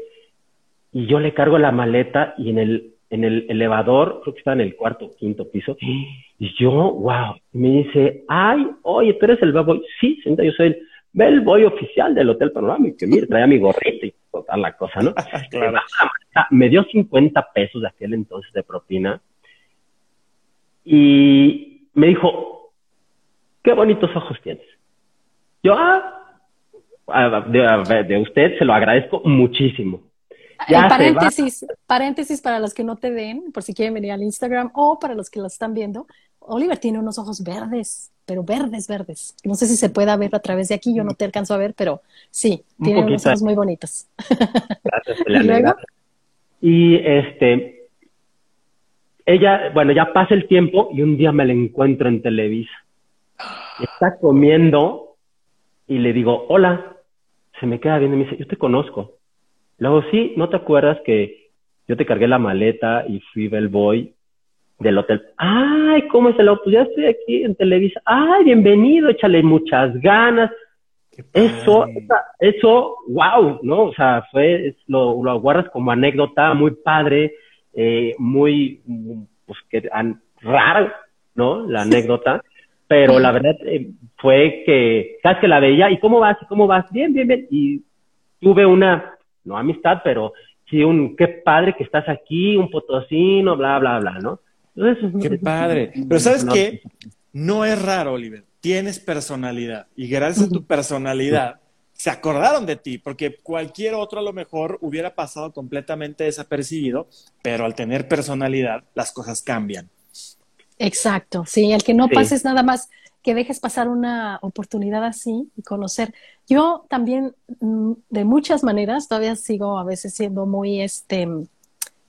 y yo le cargo la maleta y en el, en el elevador, creo que está en el cuarto o quinto piso, y yo, wow, me dice, ay, oye, tú eres el bellboy. Sí, yo soy el bellboy oficial del Hotel Panorama, y que mire, traía mi gorrito y total la cosa, ¿no? Me dio 50 pesos de aquel entonces de propina, y me dijo, qué bonitos ojos tienes. Yo, ah, de, de usted se lo agradezco muchísimo paréntesis, paréntesis para los que no te ven, por si quieren venir al Instagram o para los que lo están viendo. Oliver tiene unos ojos verdes, pero verdes, verdes. No sé si se pueda ver a través de aquí, yo no te alcanzo a ver, pero sí, tiene unos ojos muy bonitos. Gracias, ¿Y luego? Y este, ella, bueno, ya pasa el tiempo y un día me la encuentro en Televisa. Está comiendo y le digo, hola. Se me queda viendo y me dice, yo te conozco. Luego, sí, ¿no te acuerdas que yo te cargué la maleta y fui bellboy del hotel? Ay, ¿cómo es el auto? Ya estoy aquí en Televisa. Ay, bienvenido, échale muchas ganas. Eso, eso, wow, ¿no? O sea, fue, lo, lo guardas como anécdota muy padre, eh, muy, pues que raro, ¿no? La anécdota. Pero la verdad eh, fue que, sabes que la veía, ¿y cómo vas? ¿Y cómo vas? Bien, bien, bien. Y tuve una no amistad, pero sí un, qué padre que estás aquí, un potosino, bla, bla, bla, ¿no? qué padre. Pero ¿sabes qué? No es raro, Oliver. Tienes personalidad y gracias a tu personalidad se acordaron de ti, porque cualquier otro a lo mejor hubiera pasado completamente desapercibido, pero al tener personalidad las cosas cambian. Exacto, sí, el que no pases nada más que dejes pasar una oportunidad así y conocer. Yo también, mm, de muchas maneras, todavía sigo a veces siendo muy, este,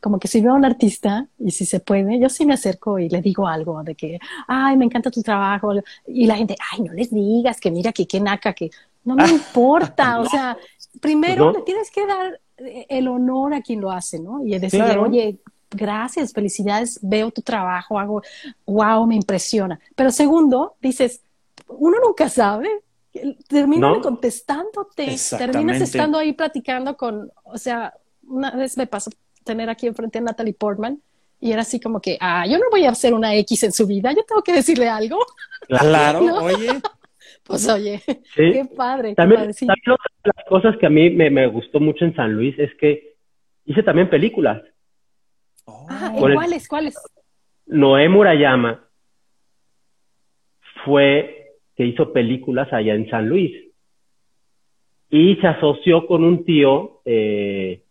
como que si veo a un artista y si se puede, yo sí me acerco y le digo algo de que, ay, me encanta tu trabajo. Y la gente, ay, no les digas que mira que qué naca, que no me importa. o sea, primero le tienes que dar eh, el honor a quien lo hace, ¿no? Y decirle, oye, gracias, felicidades, veo tu trabajo, hago, wow, me impresiona. Pero segundo, dices, uno nunca sabe, terminan contestándote, terminas estando ahí platicando con, o sea, una vez me pasó tener aquí enfrente a Natalie Portman y era así como que, ah, yo no voy a hacer una X en su vida, yo tengo que decirle algo. Claro, oye. Pues oye, qué padre. También, otra de las cosas que a mí me, me gustó mucho en San Luis es que hice también películas. Ah, ¿cuáles? ¿Cuáles? Noé Murayama fue que hizo películas allá en San Luis y se asoció con un tío, eh,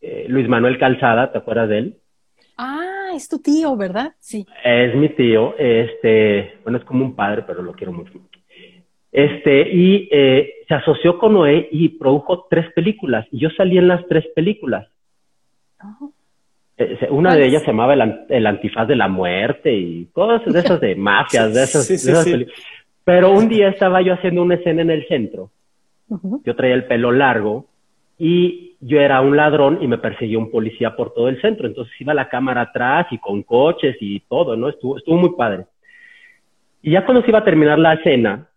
eh, Luis Manuel Calzada, ¿te acuerdas de él? Ah, es tu tío, ¿verdad? Sí. Es mi tío, este, bueno, es como un padre, pero lo quiero mucho. Este, y eh, se asoció con Noé y produjo tres películas, y yo salí en las tres películas. Eh, una de ellas se llamaba el, antifaz de la muerte y cosas de esas de mafias, de esas, Pero un día estaba yo haciendo una escena en el centro. Yo traía el pelo largo y yo era un ladrón y me perseguía un policía por todo el centro. Entonces iba la cámara atrás y con coches y todo, ¿no? Estuvo, estuvo muy padre. Y ya cuando se iba a terminar la escena,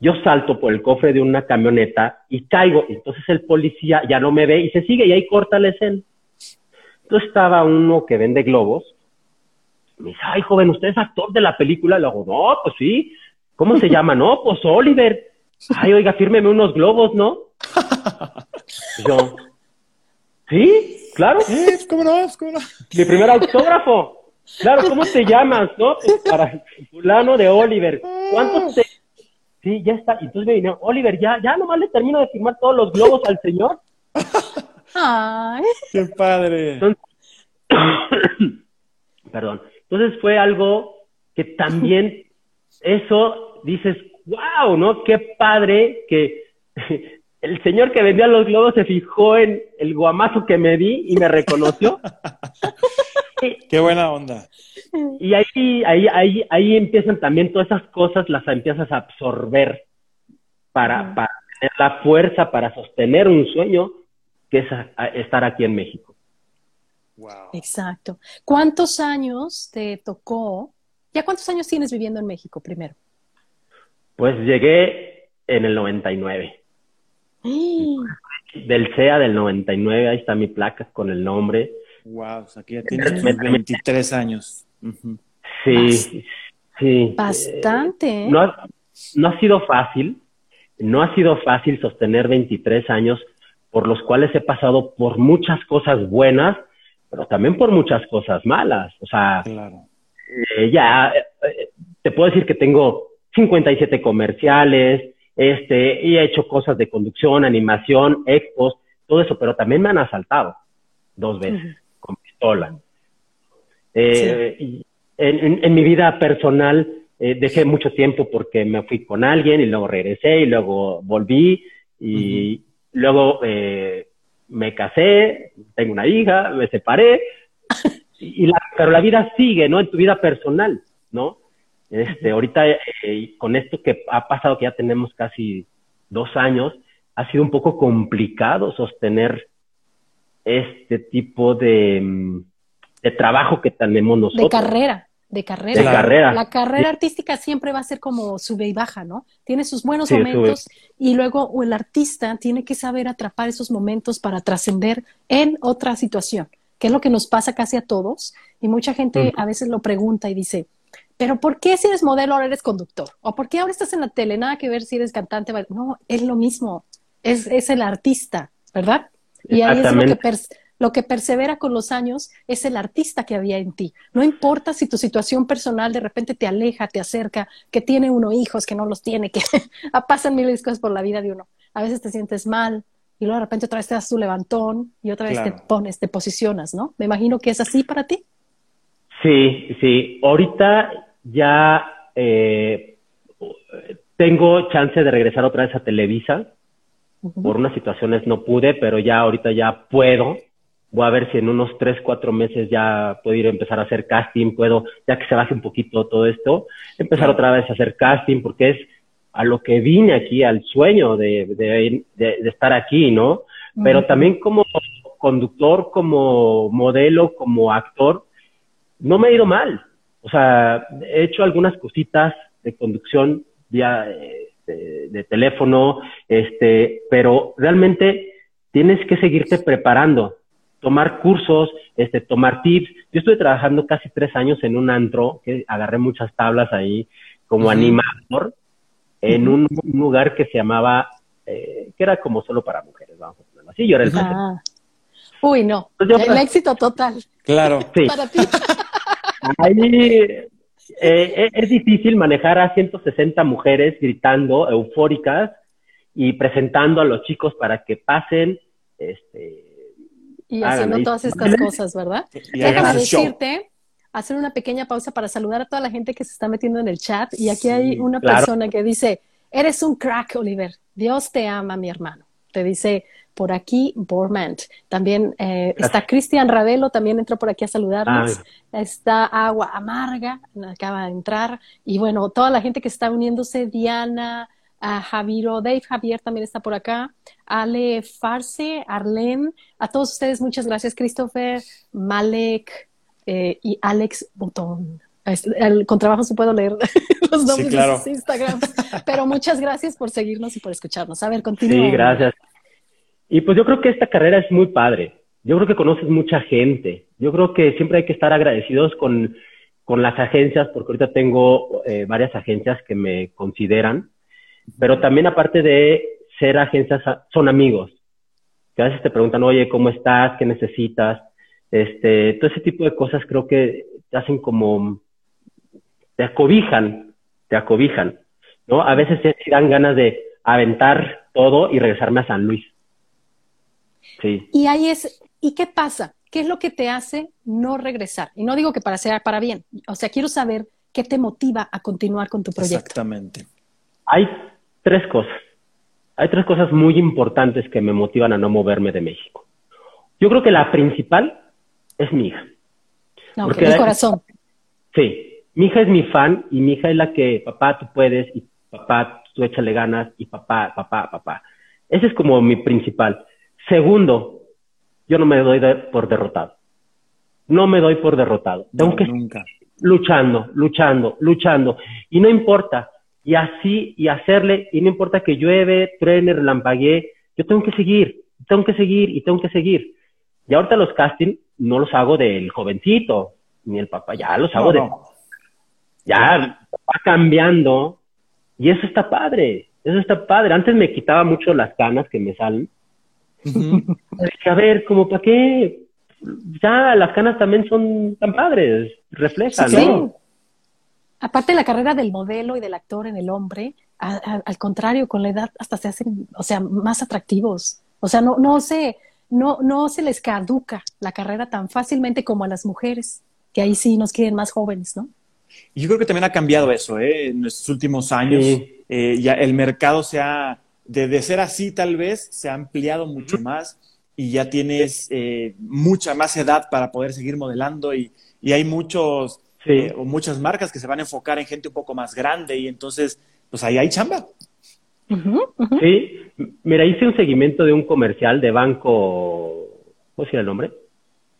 yo salto por el cofre de una camioneta y caigo. Entonces el policía ya no me ve y se sigue y ahí corta la escena estaba uno que vende globos Me dice, ay, joven, ¿usted es actor de la película? Le hago, no, pues sí. ¿Cómo se llama? No, pues Oliver. Ay, oiga, fírmeme unos globos, ¿no? yo, ¿sí? Claro. Sí, ¿cómo no? ¿Cómo no? Mi primer autógrafo. Claro, ¿cómo te llamas, no? Pues para fulano de Oliver. ¿Cuántos te... Sí, ya está. Y entonces me vino, Oliver, ya, ya nomás le termino de firmar todos los globos al señor. Ay. Qué padre. Entonces, perdón. Entonces fue algo que también eso dices, wow, ¿no? Qué padre que el señor que vendía los globos se fijó en el guamazo que me di y me reconoció. Qué buena onda. Y ahí, ahí, ahí, ahí empiezan también todas esas cosas, las empiezas a absorber para, para tener la fuerza para sostener un sueño que es estar aquí en México. Wow. Exacto. ¿Cuántos años te tocó? ¿Ya cuántos años tienes viviendo en México primero? Pues llegué en el 99. Del CEA del 99, ahí está mi placa con el nombre. Wow, o sea, aquí ya tienes 23 años. Sí, sí. Bastante. ¿eh? no, ha, no ha sido fácil, no ha sido fácil sostener 23 años por los cuales he pasado por muchas cosas buenas, pero también por muchas cosas malas. O sea, claro. eh, ya eh, te puedo decir que tengo 57 comerciales, este, y he hecho cosas de conducción, animación, expos, todo eso, pero también me han asaltado dos veces uh -huh. Pistola. Eh, sí. en, en, mi vida personal eh, dejé mucho tiempo porque me fui con alguien y luego regresé y luego volví y uh -huh. luego eh, me casé, tengo una hija, me separé, y la, pero la vida sigue, ¿no? En tu vida personal, ¿no? Este, ahorita eh, con esto que ha pasado, que ya tenemos casi dos años, ha sido un poco complicado sostener este tipo de, mm, de trabajo que tenemos nosotros. De carrera, de carrera. De carrera. La carrera artística siempre va a ser como sube y baja, ¿no? Tiene sus buenos Sí, momentos y luego el artista tiene que saber atrapar esos momentos para trascender en otra situación, que es lo que nos pasa casi a todos. Y mucha gente Ujú. a veces lo pregunta y dice, pero ¿por qué si eres modelo ahora eres conductor? ¿O por qué ahora estás en la tele? Nada que ver si eres cantante. bail-". No, es lo mismo. Es, es el artista, ¿verdad? Y ahí es lo que, lo que persevera con los años, es el artista que había en ti. No importa si tu situación personal de repente te aleja, te acerca, que tiene uno hijos, que no los tiene, que pasan miles de cosas por la vida de uno. A veces te sientes mal y luego de repente otra vez te das tu levantón y otra vez Claro. te pones, te posicionas, ¿no? Me imagino que es así para ti. Sí, sí. Ahorita ya eh, tengo chance de regresar otra vez a Televisa. Por unas situaciones no pude, pero ya ahorita ya puedo. Voy a ver si en unos tres, cuatro meses ya puedo ir a empezar a hacer casting, puedo, ya que se baje un poquito todo esto, empezar otra vez a hacer casting, porque es a lo que vine aquí, al sueño de, de, de- de estar aquí, ¿no? Pero también como conductor, como modelo, como actor, no me ha ido mal. O sea, he hecho algunas cositas de conducción vía eh, de, de teléfono, este, pero realmente tienes que seguirte preparando, tomar cursos, este, tomar tips. Yo estuve trabajando casi tres años en un antro, que agarré muchas tablas ahí como animador en un, un lugar que se llamaba, eh, que era como solo para mujeres, vamos a ponerlo así. Yo era el. Ah. Uy, no. Yo- El éxito total Claro. Sí. para ti. Ahí eh, es difícil manejar a 160 mujeres gritando, eufóricas y presentando a los chicos para que pasen. Este, Y haciendo ahí. todas estas cosas, ¿verdad? Y Déjame show. decirte, hacer una pequeña pausa para saludar a toda la gente que se está metiendo en el chat. Y aquí hay una claro. persona que dice, eres un crack, Oliver. Dios te ama, mi hermano. Te dice por aquí Bormant. También eh, está Cristian Ravelo, también entró por aquí a saludarnos. Está Agua Amarga, acaba de entrar. Y bueno, toda la gente que está uniéndose, Diana, a Javiro, Dave Javier también está por acá, Ale Farce, Arlen, a todos ustedes muchas gracias, Christopher, Malek eh, y Alex Botón. Con trabajo se puedo leer los nombres claro. de sus Instagrams, pero muchas gracias por seguirnos y por escucharnos. A ver, continúa. sí, gracias. Y pues yo creo que esta carrera es muy padre. Yo creo que conoces mucha gente. Yo creo que siempre hay que estar agradecidos con, con las agencias, porque ahorita tengo eh, varias agencias que me consideran, pero también aparte de ser agencias, son amigos. Que a veces te preguntan, oye, ¿cómo estás? ¿Qué necesitas? Este, todo ese tipo de cosas creo que te hacen como, te acobijan, te acobijan, ¿no? A veces te dan ganas de aventar todo y regresarme a San Luis. Sí. Y ahí es, ¿y qué pasa? ¿Qué es lo que te hace no regresar? Y no digo que para sea para bien, o sea, quiero saber qué te motiva a continuar con tu proyecto. Exactamente. Hay tres cosas. Hay tres cosas muy importantes que me motivan a no moverme de México. Yo creo que la principal es mi hija. No, Porque el corazón. Sí, mi hija es mi fan y mi hija es la que, papá, tú puedes y papá, tú échale ganas y papá, papá, papá. Ese es como mi principal. Segundo, yo no me doy por derrotado. No me doy por derrotado. Tengo que nunca. luchando, luchando, luchando. Y no importa. Y así, y hacerle, y no importa que llueve, truene, relampaguee, yo tengo que seguir, tengo que seguir y tengo que seguir. Y ahorita los castings no los hago del jovencito, ni el papá, ya los hago de... Ya va cambiando y eso está padre, eso está padre. Antes me quitaba mucho las canas que me salen. a ver, como para qué, ya las canas también son tan padres, reflejan, ¿no? Aparte la carrera del modelo y del actor en el hombre, al contrario, con la edad hasta se hacen, o sea, más atractivos. O sea, no, no sé, no, no se les caduca la carrera tan fácilmente como a las mujeres, que ahí sí nos quieren más jóvenes, ¿no? Yo creo que también ha cambiado eso, ¿eh? En estos últimos años, eh, ya el mercado se ha, de, ser así tal vez, se ha ampliado mucho más y ya tienes eh, mucha más edad para poder seguir modelando y, y hay muchos, eh, o muchas marcas que se van a enfocar en gente un poco más grande y entonces, pues ahí hay chamba. Sí, mira, hice un seguimiento de un comercial de banco, ¿cómo se el nombre?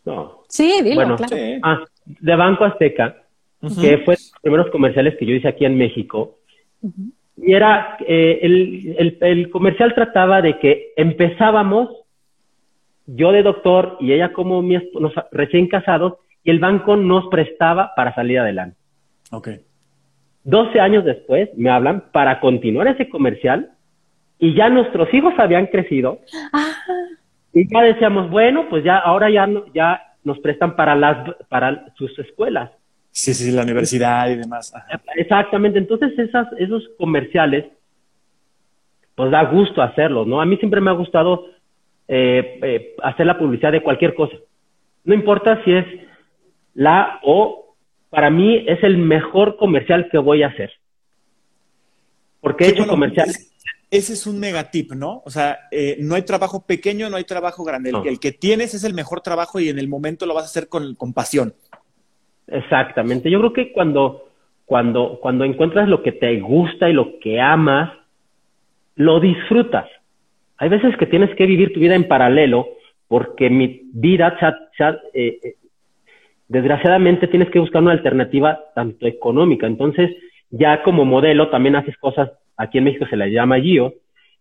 No. Sí, dilo, bueno, claro. Ah, de Banco Azteca, que fue los primeros comerciales que yo hice aquí en México. Y era, eh, el, el, comercial trataba de que empezábamos, yo de doctor y ella como mi recién casados, y el banco nos prestaba para salir adelante. Ok. 12 años después me hablan para continuar ese comercial y ya nuestros hijos habían crecido. Ah. Y ya decíamos, bueno, pues ya ahora ya, ya nos prestan para, las, para sus escuelas. Sí, sí, la universidad y demás. Exactamente, entonces esas, esos comerciales, pues da gusto hacerlos, ¿no? A mí siempre me ha gustado eh, eh, hacer la publicidad de cualquier cosa. No importa si es la o para mí es el mejor comercial que voy a hacer. Porque he hecho comerciales. Ese es un megatip, ¿no? O sea, eh, no hay trabajo pequeño, no hay trabajo grande. El, que tienes es el mejor trabajo y en el momento lo vas a hacer con, con pasión. Exactamente. Yo creo que cuando, cuando, cuando encuentras lo que te gusta y lo que amas, lo disfrutas. Hay veces que tienes que vivir tu vida en paralelo porque mi vida se eh, eh, desgraciadamente tienes que buscar una alternativa tanto económica. Entonces, ya como modelo también haces cosas, aquí en México se le llama Gio,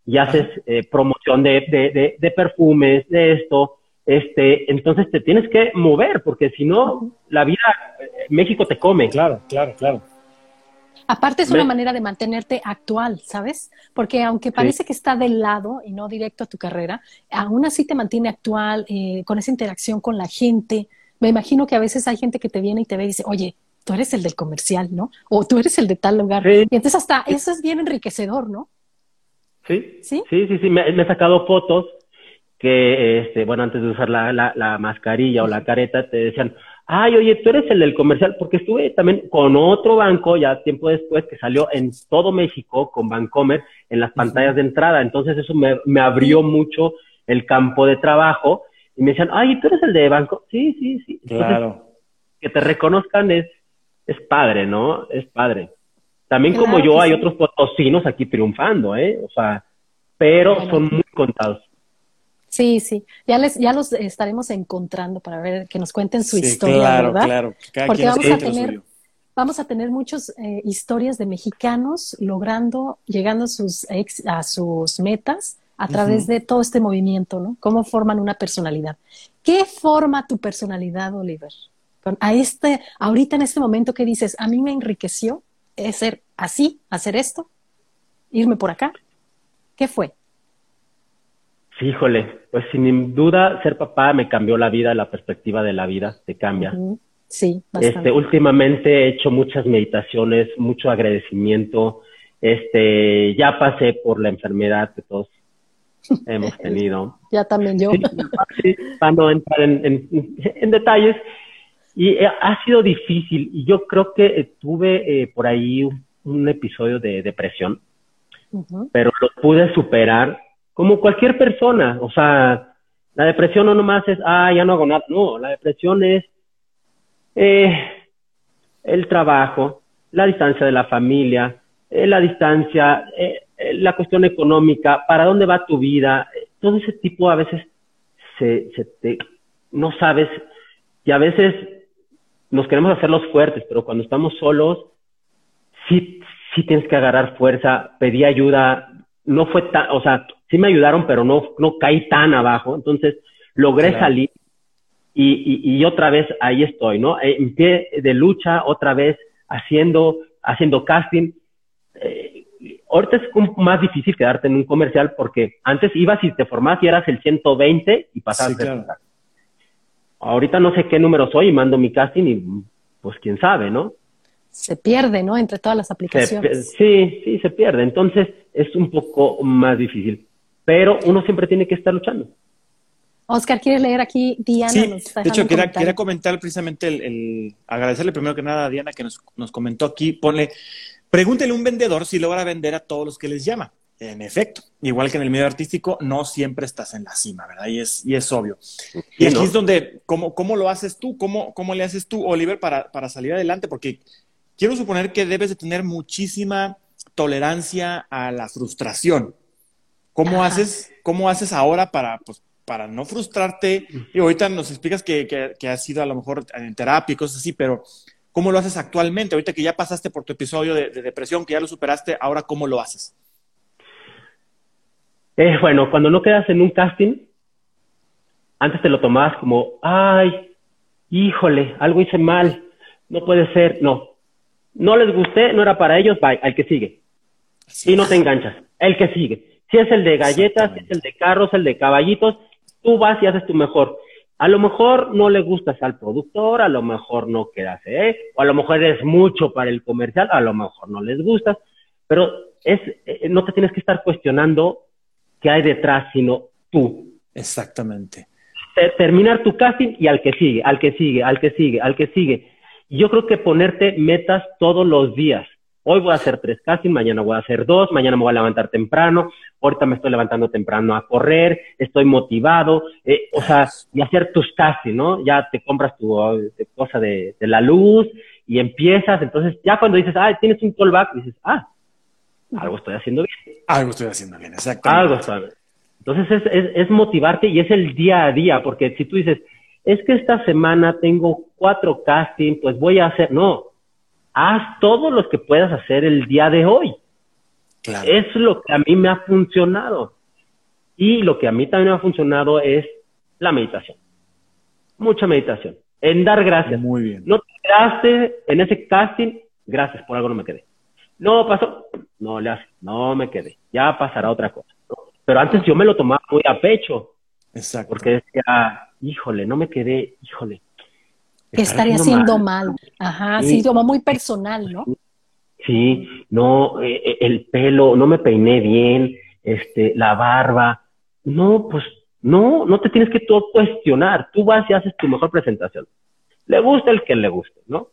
y haces eh, promoción de, de, de, perfumes, de esto, este, entonces te tienes que mover, porque si no, la vida, eh, México te come. Claro, claro, claro. Aparte es una manera de mantenerte actual, ¿sabes? Porque aunque parece que está del lado y no directo a tu carrera, aún así te mantiene actual, eh, con esa interacción con la gente, me imagino que a veces hay gente que te viene y te ve y dice, oye, tú eres el del comercial, ¿no? O tú eres el de tal lugar. Y entonces hasta eso es bien enriquecedor, ¿no? Sí, sí, sí, sí, sí. Me, he sacado fotos que, este, bueno, antes de usar la, la, mascarilla o la careta, te decían, ay, oye, tú eres el del comercial, porque estuve también con otro banco ya tiempo después que salió en todo México con Bancomer en las pantallas de entrada. Entonces eso me, me abrió mucho el campo de trabajo y me decían, ay, ¿tú eres el de banco? Sí, sí, sí. claro. Que te reconozcan es, es padre, ¿no? Es padre. También como yo hay otros potosinos aquí triunfando, ¿eh? O sea, pero son muy contados. Sí, sí. Ya les, ya los estaremos encontrando para ver que nos cuenten su historia, claro, ¿verdad? Claro, claro. Porque vamos a tener, vamos a tener muchas eh, historias de mexicanos logrando, llegando a sus a sus metas a través de todo este movimiento, ¿no? Cómo forman una personalidad. ¿Qué forma tu personalidad, Oliver? a este, ahorita en este momento que dices, a mí me enriqueció es ser así, hacer esto, irme por acá. ¿Qué fue? Híjole, pues sin duda ser papá me cambió la vida, la perspectiva de la vida te cambia. Sí, bastante. Este, últimamente he hecho muchas meditaciones, mucho agradecimiento. Este, ya pasé por la enfermedad que todos hemos tenido. ya también yo. para no entrar en, en, detalles. Y eh, ha sido difícil. Y yo creo que eh, tuve eh, por ahí un, episodio de depresión, pero lo pude superar como cualquier persona, o sea, la depresión no nomás es, ah, ya no hago nada, no, la depresión es eh, el trabajo, la distancia de la familia, eh, la distancia, eh, la cuestión económica, para dónde va tu vida, todo ese tipo a veces se, se te, no sabes, y a veces nos queremos hacer los fuertes, pero cuando estamos solos, sí, sí tienes que agarrar fuerza, pedir ayuda, no fue tan, o sea, sí me ayudaron, pero no, no caí tan abajo. Entonces logré salir y, y, otra vez ahí estoy, ¿no? En pie de lucha, otra vez haciendo, haciendo casting. Eh, ahorita es más difícil quedarte en un comercial porque antes ibas y te formabas y eras el 120 y pasabas sí, Ahorita no sé qué número soy y mando mi casting y pues quién sabe, ¿no? Se pierde, ¿no? Entre todas las aplicaciones. sí, sí, se pierde. Entonces es un poco más difícil pero uno siempre tiene que estar luchando. Oscar, ¿quieres leer aquí? Diana sí, de hecho, quería, comentar precisamente el, agradecerle primero que nada a Diana que nos, nos comentó aquí, pone, pregúntele a un vendedor si logra vender a todos los que les llama. En efecto, igual que en el medio artístico, no siempre estás en la cima, ¿verdad? Y es, y es obvio. y aquí es donde, ¿cómo, ¿cómo, lo haces tú? ¿Cómo, ¿Cómo le haces tú, Oliver, para, para salir adelante? Porque quiero suponer que debes de tener muchísima tolerancia a la frustración. ¿Cómo haces, cómo haces ahora para, pues, para no frustrarte? Y ahorita nos explicas que, que, has sido a lo mejor en terapia y cosas así, pero ¿cómo lo haces actualmente? Ahorita que ya pasaste por tu episodio de, depresión, que ya lo superaste, ahora ¿cómo lo haces? Eh, bueno, cuando no quedas en un casting, antes te lo tomabas como, ay, híjole, algo hice mal, no puede ser, no. No les gusté, no era para ellos, bye, al que sigue. y no te enganchas, el que sigue. Si es el de galletas, si es el de carros, el de caballitos, tú vas y haces tu mejor. A lo mejor no le gustas al productor, a lo mejor no quedas, ¿eh? O a lo mejor eres mucho para el comercial, a lo mejor no les gustas, pero es, eh, no te tienes que estar cuestionando qué hay detrás, sino tú. Exactamente. Terminar tu casting y al que sigue, al que sigue, al que sigue, al que sigue. Yo creo que ponerte metas todos los días. Hoy voy a hacer tres castings, mañana voy a hacer dos, mañana me voy a levantar temprano, ahorita me estoy levantando temprano a correr, estoy motivado, eh, o sea, y hacer tus castings, ¿no? Ya te compras tu cosa de, la luz y empiezas, entonces ya cuando dices, ah, tienes un callback, dices, ah, algo estoy haciendo bien. Algo estoy haciendo bien, exactamente. Algo estoy Entonces es, es, es motivarte y es el día a día, porque si tú dices, es que esta semana tengo cuatro castings, pues voy a hacer, no, haz todo lo que puedas hacer el día de hoy. Es lo que a mí me ha funcionado. Y lo que a mí también me ha funcionado es la meditación. Mucha meditación. En dar gracias. Muy bien. No te quedaste en ese casting, gracias, por algo no me quedé. No pasó, no le hace, no me quedé. Ya pasará otra cosa. Pero antes yo me lo tomaba muy a pecho. Exacto. Porque decía, híjole, no me quedé, híjole, que estaría haciendo mal. Ajá, sí, como muy personal, ¿no? Sí, no, eh, eh, el pelo, no me peiné bien, este, la barba. No, pues no, no te tienes que todo cuestionar. Tú vas y haces tu mejor presentación. Le gusta el que le guste, ¿no?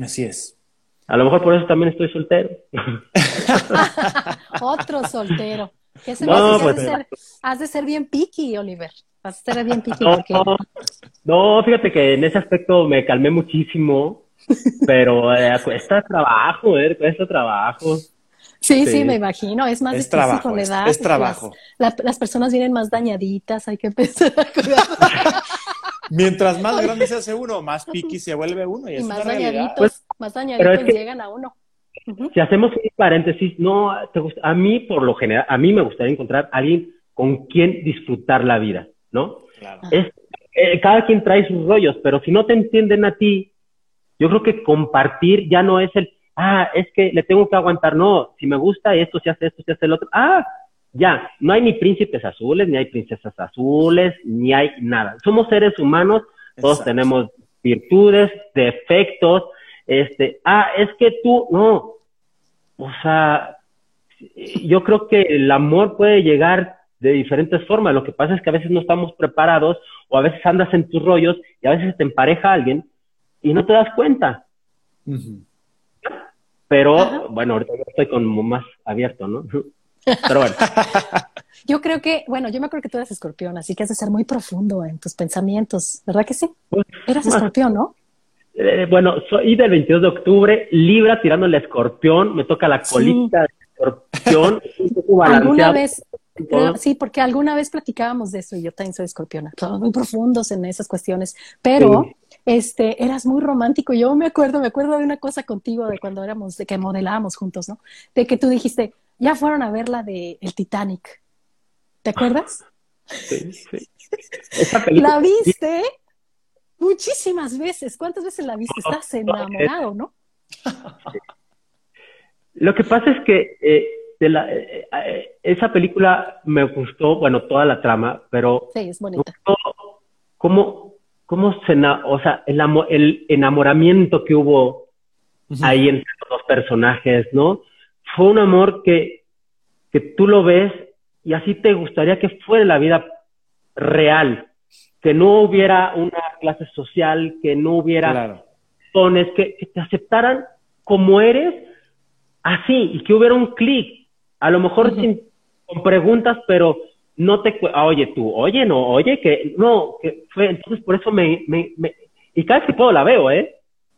Así es. A lo mejor por eso también estoy soltero. Otro soltero. ¿Qué se no, pues, has, de ser, has de ser bien picky, Oliver. Vas a estar bien piqui no, fíjate que en ese aspecto me calmé muchísimo, pero eh, cuesta trabajo, eh, cuesta trabajo. Sí, sí, me imagino. Es más es trabajo, con la edad. Es, trabajo. Las, personas vienen más dañaditas, hay que empezar a Mientras más grande se hace uno, más piqui se vuelve uno. Y, más, dañaditos, pues, más dañaditos, llegan a uno. Si hacemos un paréntesis, no, te gusta, a mí por lo general, a mí me gustaría encontrar a alguien con quien disfrutar la vida. ¿no? Es eh, cada quien trae sus rollos, pero si no te entienden a ti, yo creo que compartir ya no es el, ah, es que le tengo que aguantar, no, si me gusta esto, se hace esto, se hace el otro, ah, ya, no hay ni príncipes azules, ni hay princesas azules, ni hay nada. Somos seres humanos, todos tenemos virtudes, defectos, este, ah, es que tú, no, o sea, yo creo que el amor puede llegar de diferentes formas. Lo que pasa es que a veces no estamos preparados o a veces andas en tus rollos y a veces te empareja alguien y no te das cuenta. Pero bueno, ahorita estoy como más abierto, ¿no? Pero bueno. Yo creo que, bueno, yo me acuerdo que tú eres escorpión, así que has de ser muy profundo en tus pensamientos, ¿verdad que sí? Pues, eras escorpión, ¿no? Eh, bueno, soy del 22 de octubre, Libra tirándole a escorpión, me toca la colita de escorpión. ¿Alguna vez, sí, porque alguna vez platicábamos de eso y yo también soy escorpiona, todos muy profundos en esas cuestiones, pero este, eras muy romántico. Yo me acuerdo, me acuerdo de una cosa contigo de cuando éramos, de que modelábamos juntos, ¿no? De que tú dijiste, ya fueron a ver la de El Titanic. ¿Te acuerdas? Sí, sí. ¿La viste? Muchísimas veces. ¿Cuántas veces la viste? Estás enamorado, ¿no? Lo que pasa es que eh, de la, eh, eh, esa película me gustó, bueno, toda la trama, pero... Sí, es bonita. ¿Cómo, cómo se, o sea, el, el enamoramiento que hubo ahí entre los dos personajes, ¿no? Fue un amor que, que tú lo ves y así te gustaría que fuera la vida real, que no hubiera una clase social, que no hubiera dones, que, que te aceptaran como eres, así, y que hubiera un clic, a lo mejor sin, con preguntas, pero no te, ah, oye tú, oye, no, oye, que no, que fue, entonces por eso me, me, me, y cada vez que puedo la veo, ¿eh?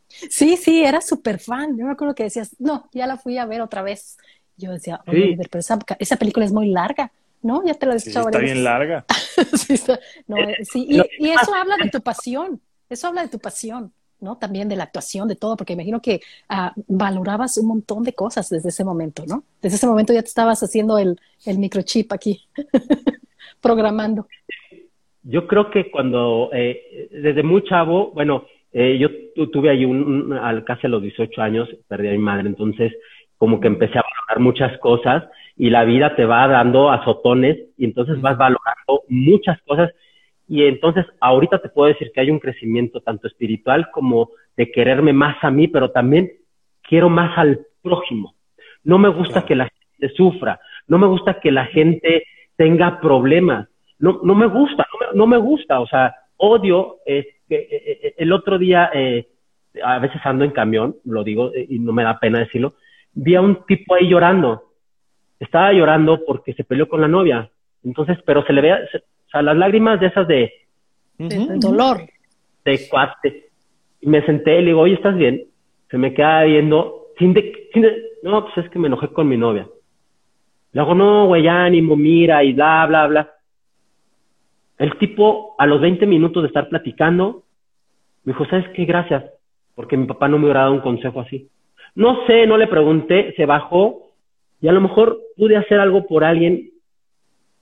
Sí, sí, era súper fan. Yo me acuerdo que decías, no, ya la fui a ver otra vez. Yo decía, oye, pero esa, esa, película es muy larga, ¿no? Ya te lo he dicho sí, Está bien larga. sí, está, no, sí, y, y, eso habla de tu pasión, eso habla de tu pasión. ¿no? También de la actuación, de todo, porque imagino que uh, valorabas un montón de cosas desde ese momento, ¿no? Desde ese momento ya te estabas haciendo el, el microchip aquí, programando. Yo creo que cuando, eh, desde muy chavo, bueno, eh, yo tuve ahí un, al casi a los 18 años, perdí a mi madre, entonces como que empecé a valorar muchas cosas y la vida te va dando azotones y entonces vas valorando muchas cosas y entonces ahorita te puedo decir que hay un crecimiento tanto espiritual como de quererme más a mí, pero también quiero más al prójimo. No me gusta que la gente sufra, no me gusta que la gente tenga problemas, no, no me gusta, no me, no me gusta, o sea, odio, eh, eh, el otro día, eh, a veces ando en camión, lo digo y no me da pena decirlo, vi a un tipo ahí llorando, estaba llorando porque se peleó con la novia, entonces, pero se le ve, o sea, las lágrimas de esas de... dolor. De cuate. Y me senté y le digo, oye, ¿estás bien? Se me queda viendo, sin de, sin de, no, pues es que me enojé con mi novia. Le hago, no, güey, ánimo, mira, y bla, bla, bla. El tipo, a los 20 minutos de estar platicando, me dijo, ¿sabes qué? Gracias, porque mi papá no me hubiera dado un consejo así. No sé, no le pregunté, se bajó, y a lo mejor pude hacer algo por alguien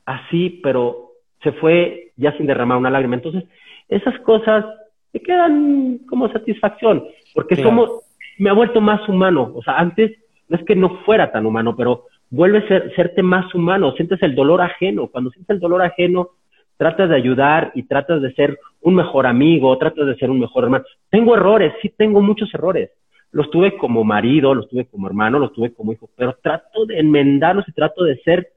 así, pero se fue ya sin derramar una lágrima. Entonces, esas cosas me quedan como satisfacción, porque somos, me ha vuelto más humano. O sea, antes no es que no fuera tan humano, pero vuelve a ser, serte más humano, sientes el dolor ajeno. Cuando sientes el dolor ajeno, tratas de ayudar y tratas de ser un mejor amigo, tratas de ser un mejor hermano. Tengo errores, sí tengo muchos errores. Los tuve como marido, los tuve como hermano, los tuve como hijo, pero trato de enmendarlos y trato de ser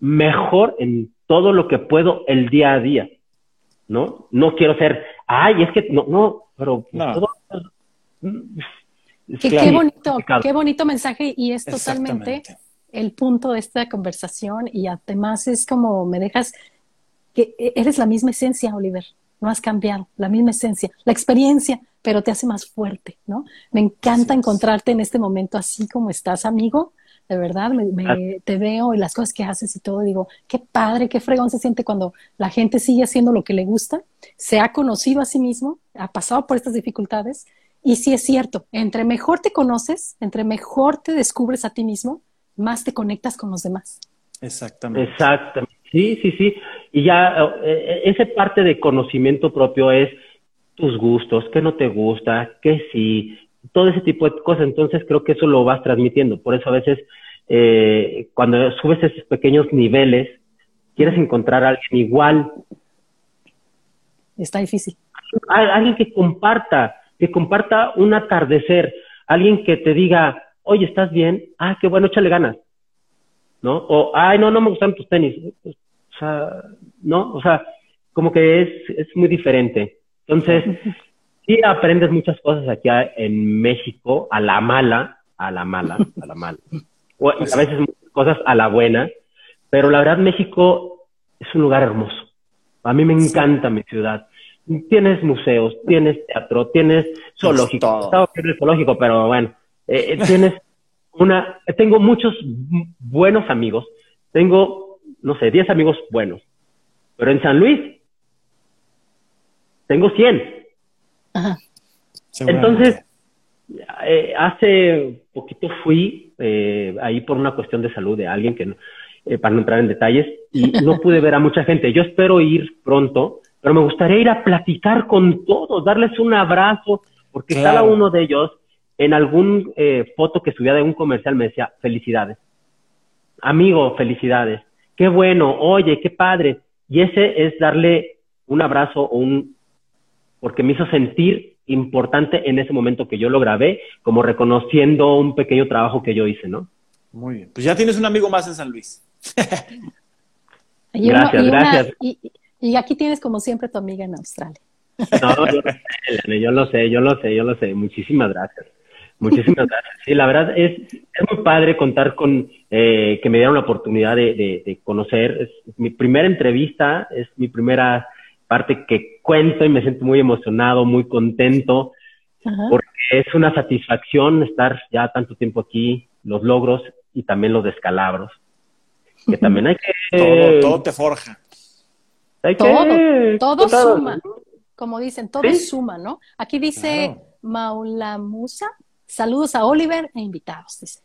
mejor en todo lo que puedo el día a día, ¿no? No quiero ser, ay, es que no, no, pero Todo, qué, bonito, qué bonito mensaje y es totalmente el punto de esta conversación y además es como me dejas que eres la misma esencia, Oliver, no has cambiado, la misma esencia, la experiencia, pero te hace más fuerte, ¿no? Me encanta encontrarte en este momento así como estás, amigo, de verdad, me, te veo y las cosas que haces y todo, digo, qué padre, qué fregón se siente cuando la gente sigue haciendo lo que le gusta, se ha conocido a sí mismo, ha pasado por estas dificultades, y sí es cierto, entre mejor te conoces, entre mejor te descubres a ti mismo, más te conectas con los demás. Exactamente. Exactamente. Sí, sí, sí. Y ya eh, esa parte de conocimiento propio es tus gustos, qué no te gusta, qué sí, todo ese tipo de cosas. Entonces creo que eso lo vas transmitiendo. Por eso a veces eh, cuando subes esos pequeños niveles, quieres encontrar a alguien igual. Está difícil. Alguien que comparta, que comparta un atardecer, alguien que te diga, oye, ¿estás bien? Ah, qué bueno, échale ganas. ¿No? O, ay, no, no me gustan tus tenis. O sea, ¿no? O sea, como que es, es muy diferente. Entonces, sí aprendes muchas cosas aquí en México a la mala, a la mala, a la mala. O a veces muchas cosas a la buena, pero la verdad México es un lugar hermoso. A mí me encanta mi ciudad. Tienes museos, tienes teatro, tienes zoológico. Estaba el zoológico, pero bueno, eh, eh, tienes una, tengo muchos buenos amigos. Tengo, no sé, 10 amigos buenos. Pero en San Luis tengo 100. Ajá. Entonces, eh, hace poquito fui eh, ahí por una cuestión de salud de alguien que, eh, para no entrar en detalles, y no pude ver a mucha gente. Yo espero ir pronto, pero me gustaría ir a platicar con todos, darles un abrazo, porque cada uno de ellos, en algún foto que subía de un comercial, me decía, felicidades. Amigo, felicidades. Qué bueno, oye, qué padre. Y ese es darle un abrazo o un porque me hizo sentir importante en ese momento que yo lo grabé, como reconociendo un pequeño trabajo que yo hice, ¿no? Muy bien. Pues ya tienes un amigo más en San Luis. gracias, gracias. y, aquí tienes como siempre tu amiga en Australia. No, yo, yo lo sé, yo lo sé, yo lo sé. Muchísimas gracias. Muchísimas gracias. Sí, la verdad es, es muy padre contar con eh, que me dieron la oportunidad de, de conocer. Es mi primera entrevista, es mi primera parte que cuento y me siento muy emocionado, muy contento, porque es una satisfacción estar ya tanto tiempo aquí, los logros y también los descalabros. Que también hay que... Todo, te forja. todo, todo suma. Como dicen, todo suma, ¿no? Aquí dice Maula Musa, saludos a Oliver e invitados, dice.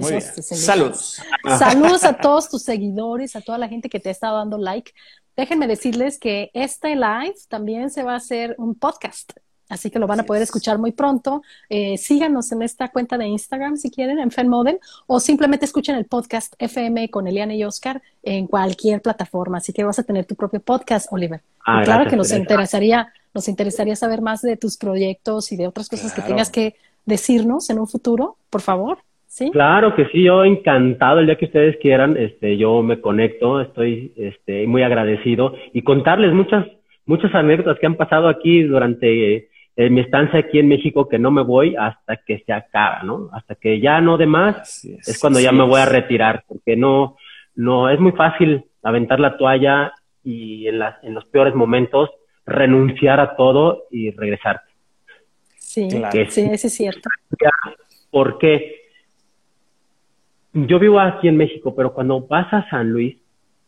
Muy bien. Saludos. Saludos a todos tus seguidores, a toda la gente que te ha estado dando like. Déjenme decirles que este live también se va a hacer un podcast. Así que lo van a poder escuchar muy pronto. Eh, síganos en esta cuenta de Instagram si quieren, en FenModel, o simplemente escuchen el podcast FM con Eliane y Oscar en cualquier plataforma. Así que vas a tener tu propio podcast, Oliver. Ah, claro que nos interesaría, nos interesaría saber más de tus proyectos y de otras cosas que tengas que decirnos en un futuro, por favor. Claro que sí, yo encantado el día que ustedes quieran, este, yo me conecto, estoy este, muy agradecido y contarles muchas, muchas anécdotas que han pasado aquí durante eh, mi estancia aquí en México que no me voy hasta que se acaba, ¿no? Hasta que ya no de más es, cuando ya me voy a retirar, porque no, no, es muy fácil aventar la toalla y en, las, en los peores momentos renunciar a todo y regresar. Sí, sí, eso es cierto. ¿Por qué? Yo vivo aquí en México, pero cuando vas a San Luis,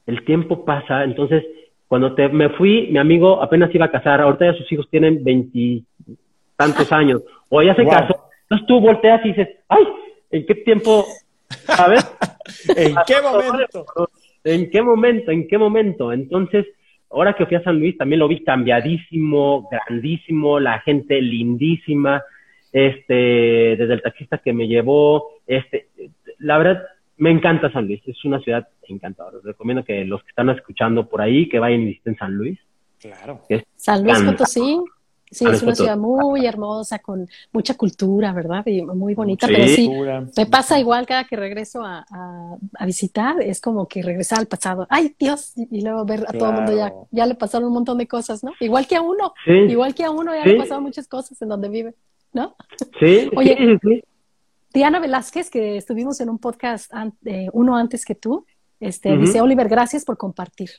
el tiempo pasa, entonces cuando te, me fui, mi amigo apenas iba a casar, ahorita ya sus hijos tienen veintitantos años, o ya se casó, entonces tú volteas y dices, ay, ¿en qué tiempo? ¿Sabes? ¿En qué momento? ¿En qué momento? ¿En qué momento? Entonces, ahora que fui a San Luis también lo vi cambiadísimo, grandísimo, la gente lindísima, este, desde el taxista que me llevó, este, la verdad, me encanta San Luis, es una ciudad encantadora. recomiendo que los que están escuchando por ahí, que vayan y visiten San Luis. Claro. San Luis Potosí. Sí, es una ciudad muy hermosa, con mucha cultura, ¿verdad? Y muy bonita, pero sí, me pasa igual cada que regreso a, a, visitar, es como que regresar al pasado. ¡Ay, Dios! Y, luego ver a todo el mundo ya, ya le pasaron un montón de cosas, ¿no? Igual que a uno, igual que a uno ya le pasaron muchas cosas en donde vive, ¿no? Sí, Oye, sí, Diana Velázquez, que estuvimos en un podcast eh, uno antes que tú, este, dice, Oliver, gracias por compartir.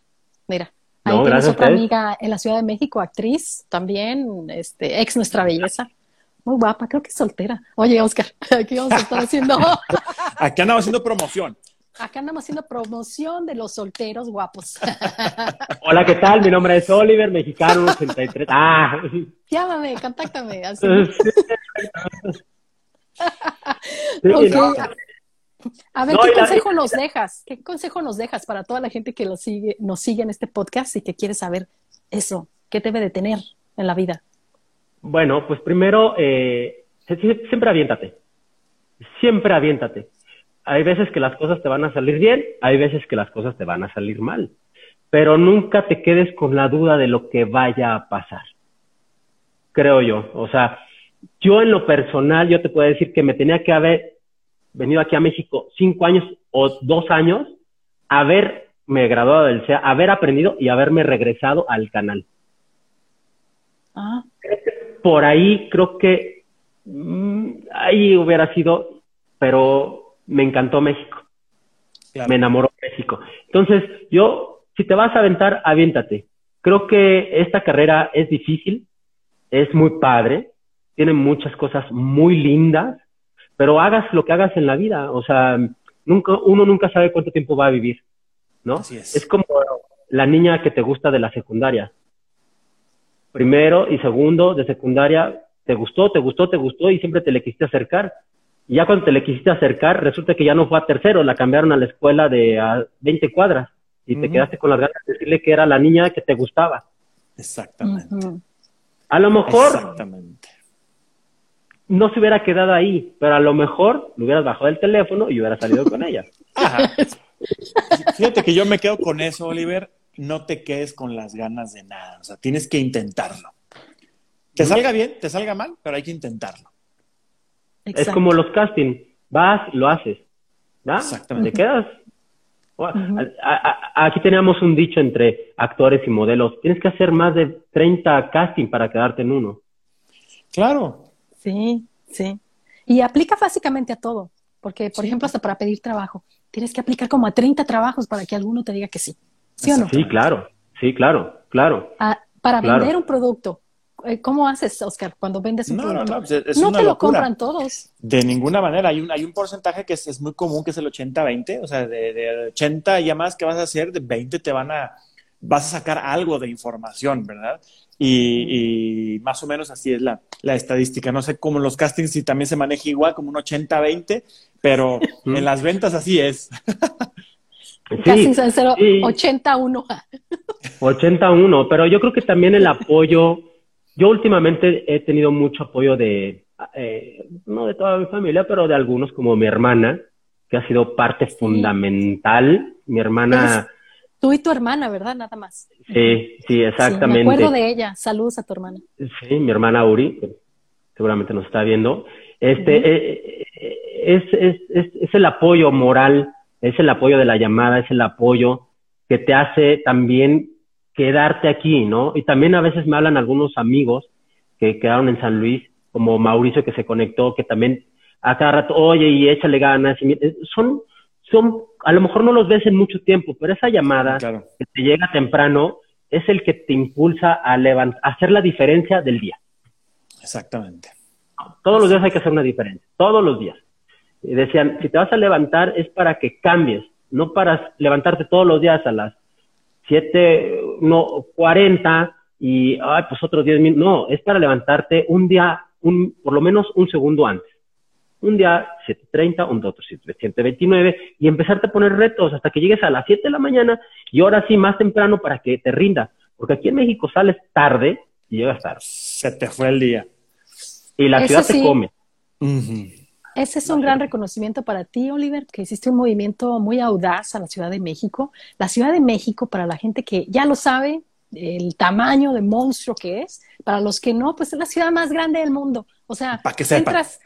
Mira, ahí tienes otra amiga en la Ciudad de México, actriz también, este, ex nuestra belleza. Muy guapa, creo que es soltera. Oye, Oscar, aquí vamos a estar haciendo. aquí andamos haciendo promoción. Acá andamos haciendo promoción de los solteros guapos. Hola, ¿qué tal? Mi nombre es Oliver, mexicano 83. Ah. Llámame, contáctame. A ver, ¿qué consejo nos dejas? ¿Qué consejo nos dejas para toda la gente que lo sigue, nos sigue en este podcast y que quiere saber eso? ¿Qué debe de tener en la vida? Bueno, pues primero, eh, siempre aviéntate. Siempre aviéntate. Hay veces que las cosas te van a salir bien, hay veces que las cosas te van a salir mal. Pero nunca te quedes con la duda de lo que vaya a pasar. Creo yo. O sea, yo en lo personal, yo te puedo decir que me tenía que haber venido aquí a México cinco años o dos años, haberme graduado del CEA, haber aprendido y haberme regresado al canal. Ah. Por ahí creo que mm, ahí hubiera sido, pero me encantó México. Me enamoró México. Entonces, yo, si te vas a aventar, aviéntate. Creo que esta carrera es difícil, es muy padre, tiene muchas cosas muy lindas, pero hagas lo que hagas en la vida, o sea, nunca, uno nunca sabe cuánto tiempo va a vivir, ¿no? es. es como la niña que te gusta de la secundaria. Primero y segundo de secundaria, te gustó, te gustó, te gustó y siempre te le quisiste acercar. Y ya cuando te le quisiste acercar, resulta que ya no fue a tercero, la cambiaron a la escuela de a 20 cuadras y te quedaste con las ganas de decirle que era la niña que te gustaba. Exactamente. A lo mejor Exactamente no se hubiera quedado ahí, pero a lo mejor le hubieras bajado el teléfono y hubiera salido con ella. Fíjate que yo me quedo con eso, Oliver. No te quedes con las ganas de nada. O sea, tienes que intentarlo. Te salga bien, te salga mal, pero hay que intentarlo. Es como los castings. Vas, lo haces. ¿no? Exactamente. Te quedas. aquí teníamos un dicho entre actores y modelos. Tienes que hacer más de 30 castings para quedarte en uno. Claro, Sí, sí. Y aplica básicamente a todo, porque, por ejemplo, hasta para pedir trabajo, tienes que aplicar como a 30 trabajos para que alguno te diga que sí. ¿Sí o no? Sí, claro, sí, claro, claro. Ah, para vender un producto, eh, ¿cómo haces, Oscar, cuando vendes un producto? No, no, pues, no te lo compran todos. De ninguna manera. Hay un, hay un porcentaje que es, muy común, que es el 80-20. O sea, de, de 80 llamadas que vas a hacer, de 20 te van a, vas a sacar algo de información, ¿verdad? Y, más o menos así es la, estadística. No sé cómo los castings si también se maneja igual, como un 80-20, pero en las ventas así es. Castings en 0, 81. 81, pero yo creo que también el apoyo, yo últimamente he tenido mucho apoyo de, eh, no de toda mi familia, pero de algunos como mi hermana, que ha sido parte fundamental. Mi hermana... Tú y tu hermana, ¿verdad? Nada más. Sí, sí, exactamente. me acuerdo de ella. Saludos a tu hermana. Sí, mi hermana Uri, seguramente nos está viendo. Este, es, es, es, es, el apoyo moral, es el apoyo de la llamada, es el apoyo que te hace también quedarte aquí, ¿no? Y también a veces me hablan algunos amigos que quedaron en San Luis, como Mauricio que se conectó, que también a cada rato, oye, y échale ganas. Y, eh, son, son, a lo mejor no los ves en mucho tiempo, pero esa llamada que te llega temprano es el que te impulsa a, a hacer la diferencia del día. Exactamente. Todos los días hay que hacer una diferencia, todos los días. Y decían, si te vas a levantar es para que cambies, no para levantarte todos los días a las 7, no, 40 y, ay, pues otros 10 minutos. No, es para levantarte un día, un, por lo menos un segundo antes un día 7.30, un otro 7.29 y empezarte a poner retos hasta que llegues a las 7 de la mañana y ahora sí más temprano para que te rinda. Porque aquí en México sales tarde y llegas tarde. Se te fue el día. Y la ciudad te come. Ese es un gran reconocimiento para ti, Oliver, que hiciste un movimiento muy audaz a la Ciudad de México. La Ciudad de México, para la gente que ya lo sabe, el tamaño de monstruo que es, para los que no, pues es la ciudad más grande del mundo. O sea, para que entras,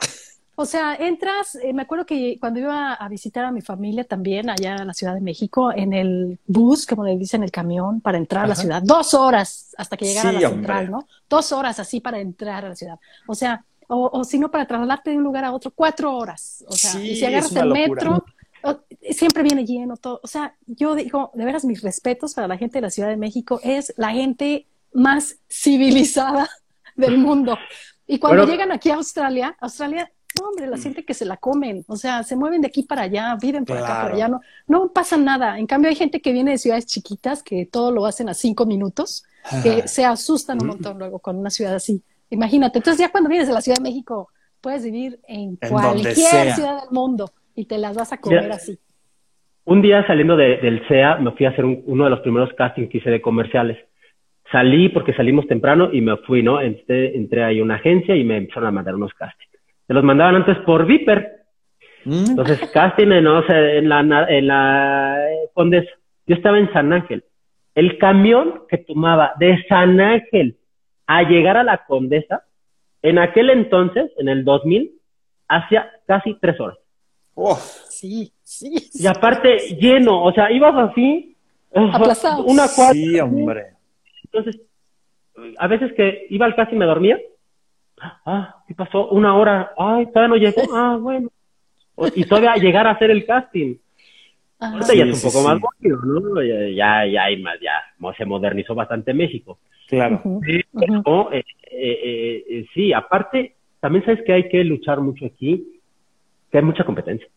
o sea, entras, eh, me acuerdo que cuando iba a visitar a mi familia también allá en la Ciudad de México, en el bus, como le dicen, el camión para entrar a la ciudad, dos horas hasta que llegara a la central, ¿no? Dos horas así para entrar a la ciudad. O sea, o, o si no, para trasladarte de un lugar a otro, cuatro horas. O sea, y si agarras el metro, siempre viene lleno todo. O sea, yo digo, de veras, mis respetos para la gente de la Ciudad de México, es la gente más civilizada del mundo. Y cuando llegan aquí a Australia, Australia no, hombre, la gente mm. que se la comen, o sea, se mueven de aquí para allá, viven por acá, por allá, no, no pasa nada. En cambio, hay gente que viene de ciudades chiquitas que todo lo hacen a cinco minutos, que se asustan un montón luego con una ciudad así. Imagínate, entonces ya cuando vienes de la Ciudad de México, puedes vivir en, cualquier ciudad del mundo. y te las vas a comer así. Un día saliendo del CEA me fui a hacer uno de los primeros castings que hice de comerciales. Salí porque salimos temprano y me fui, ¿no? Entré, entré ahí a una agencia y me empezaron a mandar unos castings. Se los mandaban antes por Viper. Mm. Entonces, casting no, en la, en la Condesa. Yo estaba en San Ángel. El camión que tomaba de San Ángel a llegar a la Condesa, en aquel entonces, en el 2000, hacía casi tres horas. Oh, sí, sí, Y aparte, lleno, o sea, ibas así, Aplazado. una cuadra. Sí, hombre. Entonces, a veces que iba al casi y me dormía. Ah, ¿qué pasó? Una hora. Ay, todavía no llegó. Ah, bueno. Y todavía llegar a hacer el casting. Ahorita ya es un poco más rápido, ¿no? Ya, ya hay más, ya se modernizó bastante México. Claro. Pero, eh, eh, eh, sí, aparte, también sabes que hay que luchar mucho aquí, que hay mucha competencia.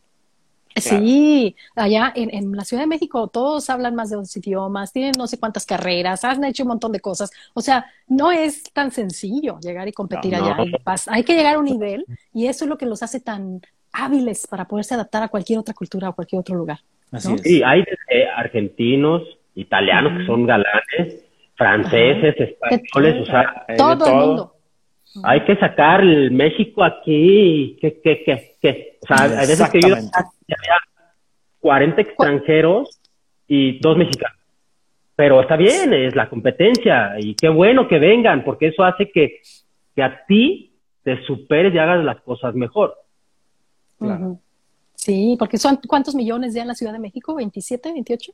Sí, allá en, en, la Ciudad de México todos hablan más de dos idiomas, tienen no sé cuántas carreras, han hecho un montón de cosas. O sea, no es tan sencillo llegar y competir allá. hay que llegar a un nivel y eso es lo que los hace tan hábiles para poderse adaptar a cualquier otra cultura o cualquier otro lugar. Sí, hay argentinos, italianos que son galanes, franceses, españoles, o sea, todo, el mundo. Hay que sacar el México aquí, que, que, que, que. O sea, hay veces que yo había 40 extranjeros y dos mexicanos. Pero está bien, es la competencia y qué bueno que vengan, porque eso hace que, que a ti te superes y hagas las cosas mejor. Claro. Sí, porque son cuántos millones ya en la Ciudad de México, 27, 28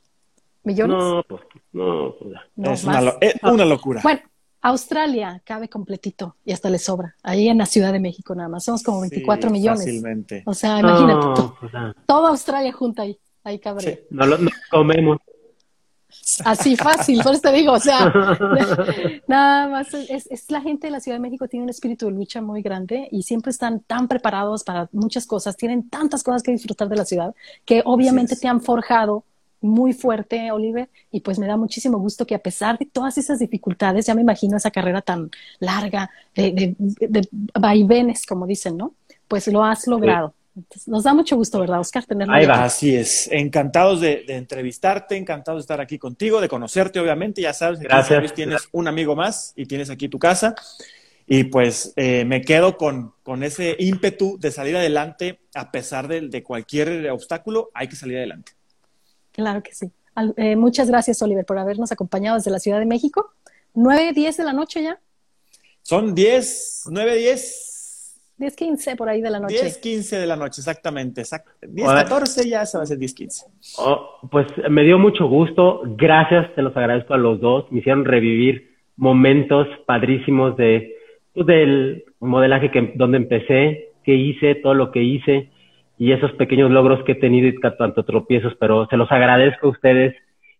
millones. No, pues no, pues, es, una, locura. Bueno, Australia cabe completito y hasta le sobra. Ahí en la Ciudad de México nada más, somos como 24 millones. Fácilmente. O sea, imagínate, pues, toda Australia junta ahí, ahí cabe. No lo comemos. Así fácil, por eso te digo, o sea, nada más, es, la gente de la Ciudad de México tiene un espíritu de lucha muy grande y siempre están tan preparados para muchas cosas, tienen tantas cosas que disfrutar de la ciudad que obviamente te han forjado muy fuerte, Oliver, y pues me da muchísimo gusto que a pesar de todas esas dificultades, ya me imagino esa carrera tan larga, de, de, vaivenes, como dicen, ¿no? Pues lo has logrado nos da mucho gusto, ¿verdad, Oscar? Tenerlo Ahí va, así es. Encantados de, entrevistarte, encantados de estar aquí contigo, de conocerte, obviamente. Ya sabes, que tienes un amigo más y tienes aquí tu casa. Y pues eh, me quedo con, con, ese ímpetu de salir adelante a pesar de, de, cualquier obstáculo, hay que salir adelante. Claro que sí. Eh, muchas gracias, Oliver, por habernos acompañado desde la Ciudad de México. ¿Nueve, diez de la noche ya? Son diez, nueve, diez 10, 15 por ahí de la noche. 10, 15 de la noche, exactamente. 10, 14 ya se va a ser 10, 15. pues me dio mucho gusto. Gracias, te los agradezco a los dos. Me hicieron revivir momentos padrísimos de, pues, del modelaje que, donde empecé, qué hice, todo lo que hice y esos pequeños logros que he tenido y tanto tropiezos, pero se los agradezco a ustedes.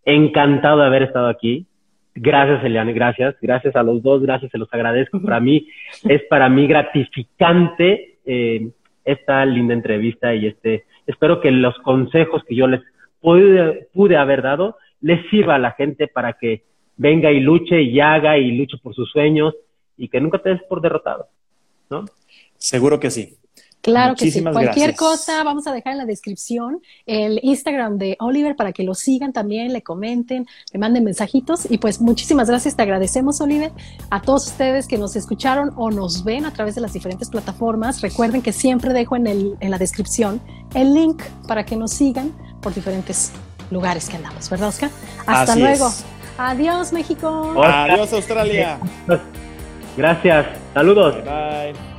Encantado de haber estado aquí. Gracias, Eliane, gracias. Gracias a los dos, gracias, se los agradezco. Para mí, es para mí gratificante eh, esta linda entrevista y este, espero que los consejos que yo les pude, pude haber dado les sirva a la gente para que venga y luche y haga y luche por sus sueños y que nunca te des por derrotado, ¿no? Seguro que sí. Claro que sí. Cualquier cosa vamos a dejar en la descripción el Instagram de Oliver para que lo sigan también, le comenten, le manden mensajitos. Y pues muchísimas gracias, te agradecemos, Oliver. A todos ustedes que nos escucharon o nos ven a través de las diferentes plataformas, recuerden que siempre dejo en, el, en la descripción el link para que nos sigan por diferentes lugares que andamos, ¿verdad, Oscar? Hasta luego. Adiós, México. Adiós, Australia. Gracias. Saludos. bye.